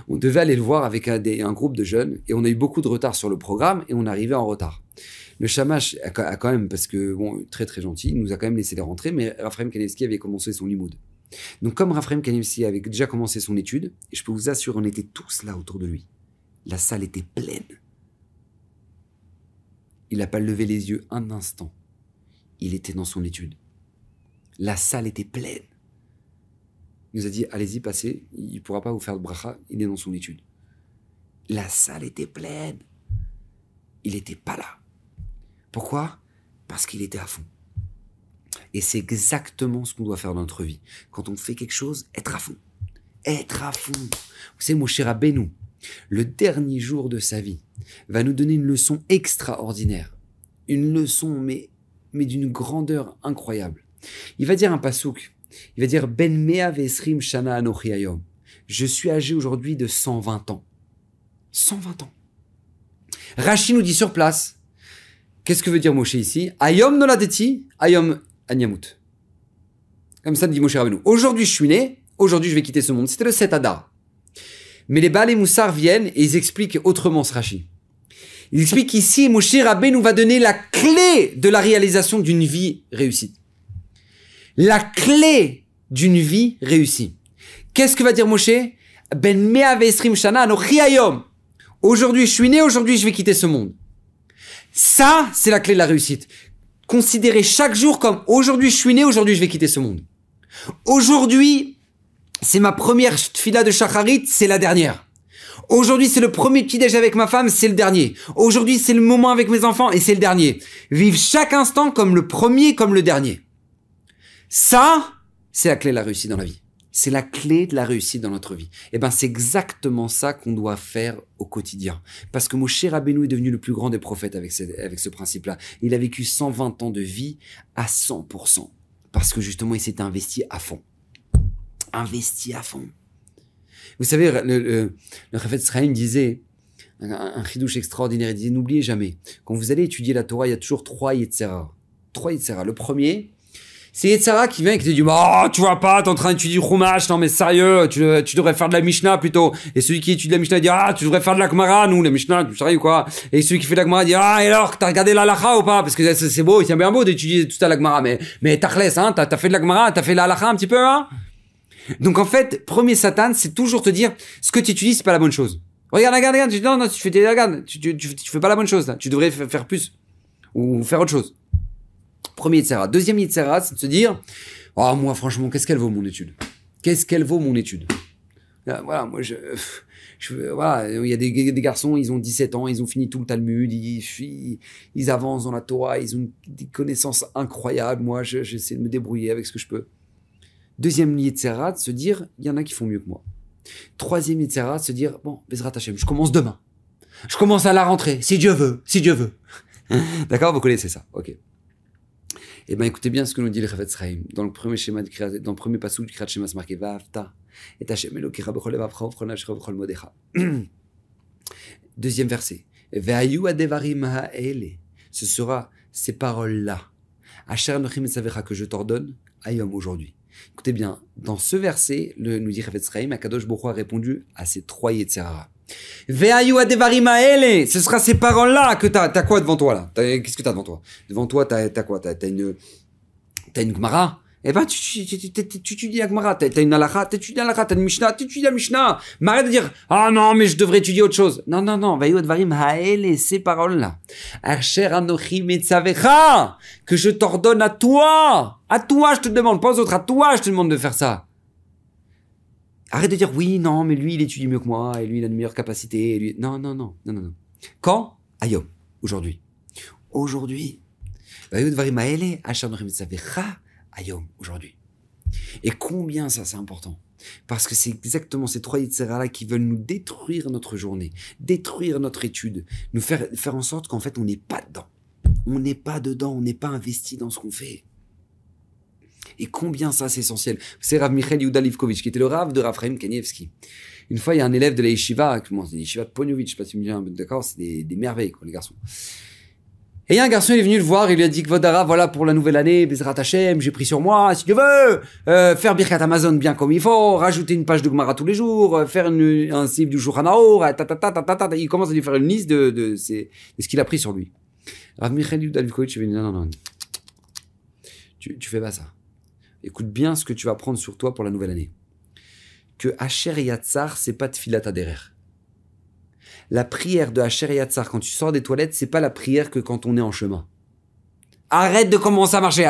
Speaker 1: On devait aller le voir avec un, groupe de jeunes et on a eu beaucoup de retard sur le programme et on arrivait en retard. Le Shamash a, quand même, parce que, bon, très très gentil, il nous a quand même laissé les rentrer, mais Raphaël Kanievski avait commencé son limoud. Donc comme Raphaël Kanevsi avait déjà commencé son étude, et je peux vous assurer, on était tous là autour de lui. La salle était pleine. Il n'a pas levé les yeux un instant. Il était dans son étude. La salle était pleine. Il nous a dit, allez-y, passez, il ne pourra pas vous faire de bracha, il est dans son étude. La salle était pleine. Il n'était pas là. Pourquoi? Parce qu'il était à fond. Et c'est exactement ce qu'on doit faire dans notre vie. Quand on fait quelque chose, être à fond. Être à fond. Vous savez, mon cher le dernier jour de sa vie, va nous donner une leçon extraordinaire. Une leçon, mais, mais d'une grandeur incroyable. Il va dire un pasouk. Il va dire Ben Mea Vesrim Shana Anochiayom. Je suis âgé aujourd'hui de 120 ans. 120 ans. Rachid nous dit sur place. Qu'est-ce que veut dire Moshe ici? Ayom noladeti, ayom Anyamut. Comme ça dit Moshe Rabbeinu. Aujourd'hui, je suis né, aujourd'hui, je vais quitter ce monde. C'était le 7 Adar. Mais les Baal et Moussar viennent et ils expliquent autrement ce Rashi. Ils expliquent qu'ici, Moshe Rabbeinu va donner la clé de la réalisation d'une vie réussie. La clé d'une vie réussie. Qu'est-ce que va dire Moshe? Ben shana Aujourd'hui, je suis né, aujourd'hui, je vais quitter ce monde. Ça, c'est la clé de la réussite considérer chaque jour comme aujourd'hui je suis né, aujourd'hui je vais quitter ce monde. Aujourd'hui, c'est ma première fila de shacharit, c'est la dernière. Aujourd'hui, c'est le premier petit déj avec ma femme, c'est le dernier. Aujourd'hui, c'est le moment avec mes enfants et c'est le dernier. Vivre chaque instant comme le premier, comme le dernier. Ça, c'est la clé de la réussite dans la vie. C'est la clé de la réussite dans notre vie. Et eh ben, c'est exactement ça qu'on doit faire au quotidien. Parce que Moshe Rabbeinu est devenu le plus grand des prophètes avec ce, avec ce principe-là. Il a vécu 120 ans de vie à 100%. Parce que justement, il s'est investi à fond. Investi à fond. Vous savez, le, le, le disait, un, un chidouche extraordinaire, il disait, n'oubliez jamais, quand vous allez étudier la Torah, il y a toujours trois Yetzera. Trois Yetzera. Le premier, C'est Yetzara qui vient et qui te dit, oh, tu vois pas, t'es en train d'étudier Chumash, non mais sérieux, tu, tu devrais faire de la Mishnah plutôt. Et celui qui étudie la Mishnah dit, ah, tu devrais faire de la Gemara, nous, la Mishnah, tu sérieux quoi Et celui qui fait de la Gemara dit, ah, et alors, t'as regardé la Lacha ou pas? Parce que c'est beau, c'est bien beau d'étudier tout ça la Gemara, mais, mais t'as hein, t'as fait de la Gemara, t'as fait la Lacha un petit peu, hein? Donc en fait, premier Satan, c'est toujours te dire, ce que tu étudies, c'est pas la bonne chose. Regarde, regarde, regarde, non, non, tu fais, regarde, tu, tu, tu, fais pas la bonne chose, là. Tu devrais faire plus. Ou faire autre chose. Premier Yitzhara. Deuxième Yitzhara, c'est de se dire, oh, moi, franchement, qu'est-ce qu'elle vaut, mon étude? Qu'est-ce qu'elle vaut, mon étude? Voilà, moi, je... voilà, il y a des, garçons, ils ont 17 ans, ils ont fini tout le Talmud, ils, ils, avancent dans la Torah, ils ont des connaissances incroyables. Moi, j'essaie de me débrouiller avec ce que je peux. Deuxième Yitzhara, de se dire, il y en a qui font mieux que moi. Troisième Yitzhara, de se dire, bon, Bezrat Hashem, je commence demain. Je commence à la rentrée, si Dieu veut, si Dieu veut. D'accord Vous connaissez ça, ok. Eh bien, écoutez bien ce que nous dit le Chavetz Chaim. Dans le premier schéma de dans le premier passage du Kriyat Shema, c'est marqué Va'avta et Hashem Elokira b'chol b'chol nafshecha b'chol modecha. Deuxième verset. Ve'ayu adevarim ha'ele. Ce sera ces paroles-là. Asher nochim etzavecha que je t'ordonne, ayom aujourd'hui. Écoutez bien, dans ce verset, le, nous dit Chavetz Chaim, Akadosh Baruch a répondu à ces trois Yetzerara. Ce sera ces paroles-là que t'as. T'as quoi devant toi là? Qu'est-ce que t'as devant toi? Devant toi, t'as as quoi? T'as une, t'as une Gemara? Eh ben, tu, tu, tu, tu, étudies la Gemara. T'as une Alakha, tu étudies la Alakha. T'as une Mishnah, tu étudies la Mishnah. Mais arrête de dire, ah non, mais je devrais étudier autre chose. Non, non, non. Haele, ces paroles-là. Archer anochi metzavecha. Que je t'ordonne à toi. À toi, je te demande, pas aux autres. À toi, je te demande de faire ça. Arrête de dire oui, non, mais lui, il étudie mieux que moi, et lui, il a une meilleure capacité. Et lui... Non, non, non, non, non, non. Quand Ayo, aujourd'hui. Aujourd'hui. Aujourd'hui. Et combien ça, c'est important Parce que c'est exactement ces trois Yitzhara-là qui veulent nous détruire notre journée, détruire notre étude, nous faire, faire en sorte qu'en fait, on n'est pas dedans. On n'est pas dedans, on n'est pas investi dans ce qu'on fait. Et combien ça, c'est essentiel. C'est Rav Michael Yuda Livkovich, qui était le Rav de Raphaël Kanievski. Une fois, il y a un élève de la yeshiva, bon, c'est yeshiva de Ponyovitch, je sais pas si vous me d'accord, c'est des, merveilles, quoi, les garçons. Et il y a un garçon, il est venu le voir, il lui a dit que Vodara, voilà, pour la nouvelle année, Bezrat Hashem, j'ai pris sur moi, si tu veux, euh, faire Birkat Amazon bien comme il faut, rajouter une page de Gemara tous les jours, euh, faire une, un cible du ta, il commence à lui faire une liste de, de, de, ce qu'il a pris sur lui. Rav Michael Yuda Livkovich, il lui dit, non, non, non, tu, tu fais pas ça écoute bien ce que tu vas prendre sur toi pour la nouvelle année. Que Asher Yatsar, c'est pas Tfilat Aderer. La prière de Asher Yatsar, quand tu sors des toilettes, c'est pas la prière que quand on est en chemin. Arrête de commencer à marcher.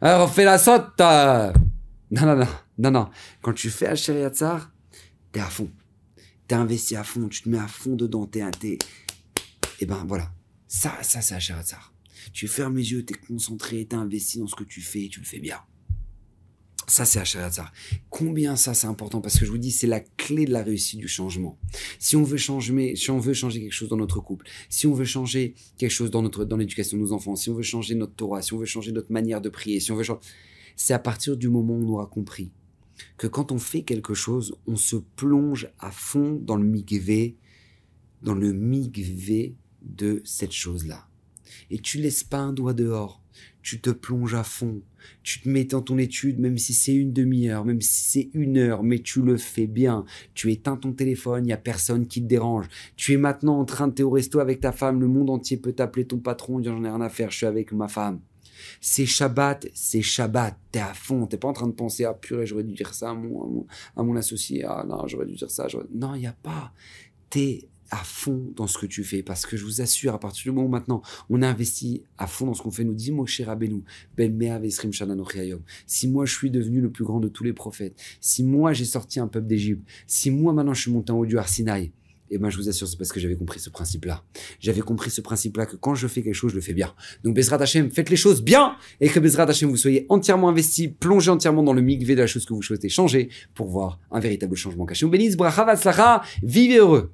Speaker 1: Alors, fais la saute. Non, non, non, non, non. Quand tu fais Asher Yatsar, t'es à fond. T'es investi à fond, tu te mets à fond dedans, t'es. Et ben voilà, ça, ça, c'est Hacharatzar. Tu fermes les yeux, tu es concentré, tu investi dans ce que tu fais, tu le fais bien. Ça, c'est Hacharatzar. Combien ça, c'est important? Parce que je vous dis, c'est la clé de la réussite du changement. Si on veut changer, si on veut changer quelque chose dans notre couple, si on veut changer quelque chose dans notre, dans l'éducation de nos enfants, si on veut changer notre Torah, si on veut changer notre manière de prier, si on veut changer, c'est à partir du moment où on aura compris que quand on fait quelque chose, on se plonge à fond dans le migvé, dans le migvé de cette chose-là. Et tu laisses pas un doigt dehors. Tu te plonges à fond. Tu te mets dans ton étude, même si c'est une demi-heure, même si c'est une heure, mais tu le fais bien. Tu éteins ton téléphone, il y a personne qui te dérange. Tu es maintenant en train de te au resto avec ta femme, le monde entier peut t'appeler ton patron, dire j'en ai rien à faire, je suis avec ma femme. C'est Shabbat, c'est Shabbat, t'es à fond, t'es pas en train de penser, ah purée, j'aurais dû dire ça à mon, à mon, associé, ah non, j'aurais dû dire ça, non, il y a pas. T'es à fond dans ce que tu fais. Parce que je vous assure, à partir du moment où maintenant on investit à fond dans ce qu'on fait, nous dit Moshe Rabbeinu, Ben Vesrim Si moi je suis devenu le plus grand de tous les prophètes, si moi j'ai sorti un peuple d'Égypte, si moi maintenant je suis monté en haut du Arsinaï, et ben je vous assure, c'est parce que j'avais compris ce principe-là. J'avais compris ce principe-là que quand je fais quelque chose, je le fais bien. Donc Bezrat Hashem, faites les choses bien et que Bezrat Hashem, vous soyez entièrement investi, plongé entièrement dans le migvé de la chose que vous souhaitez changer pour voir un véritable changement caché. Ou bénisse, bracha, vivez heureux.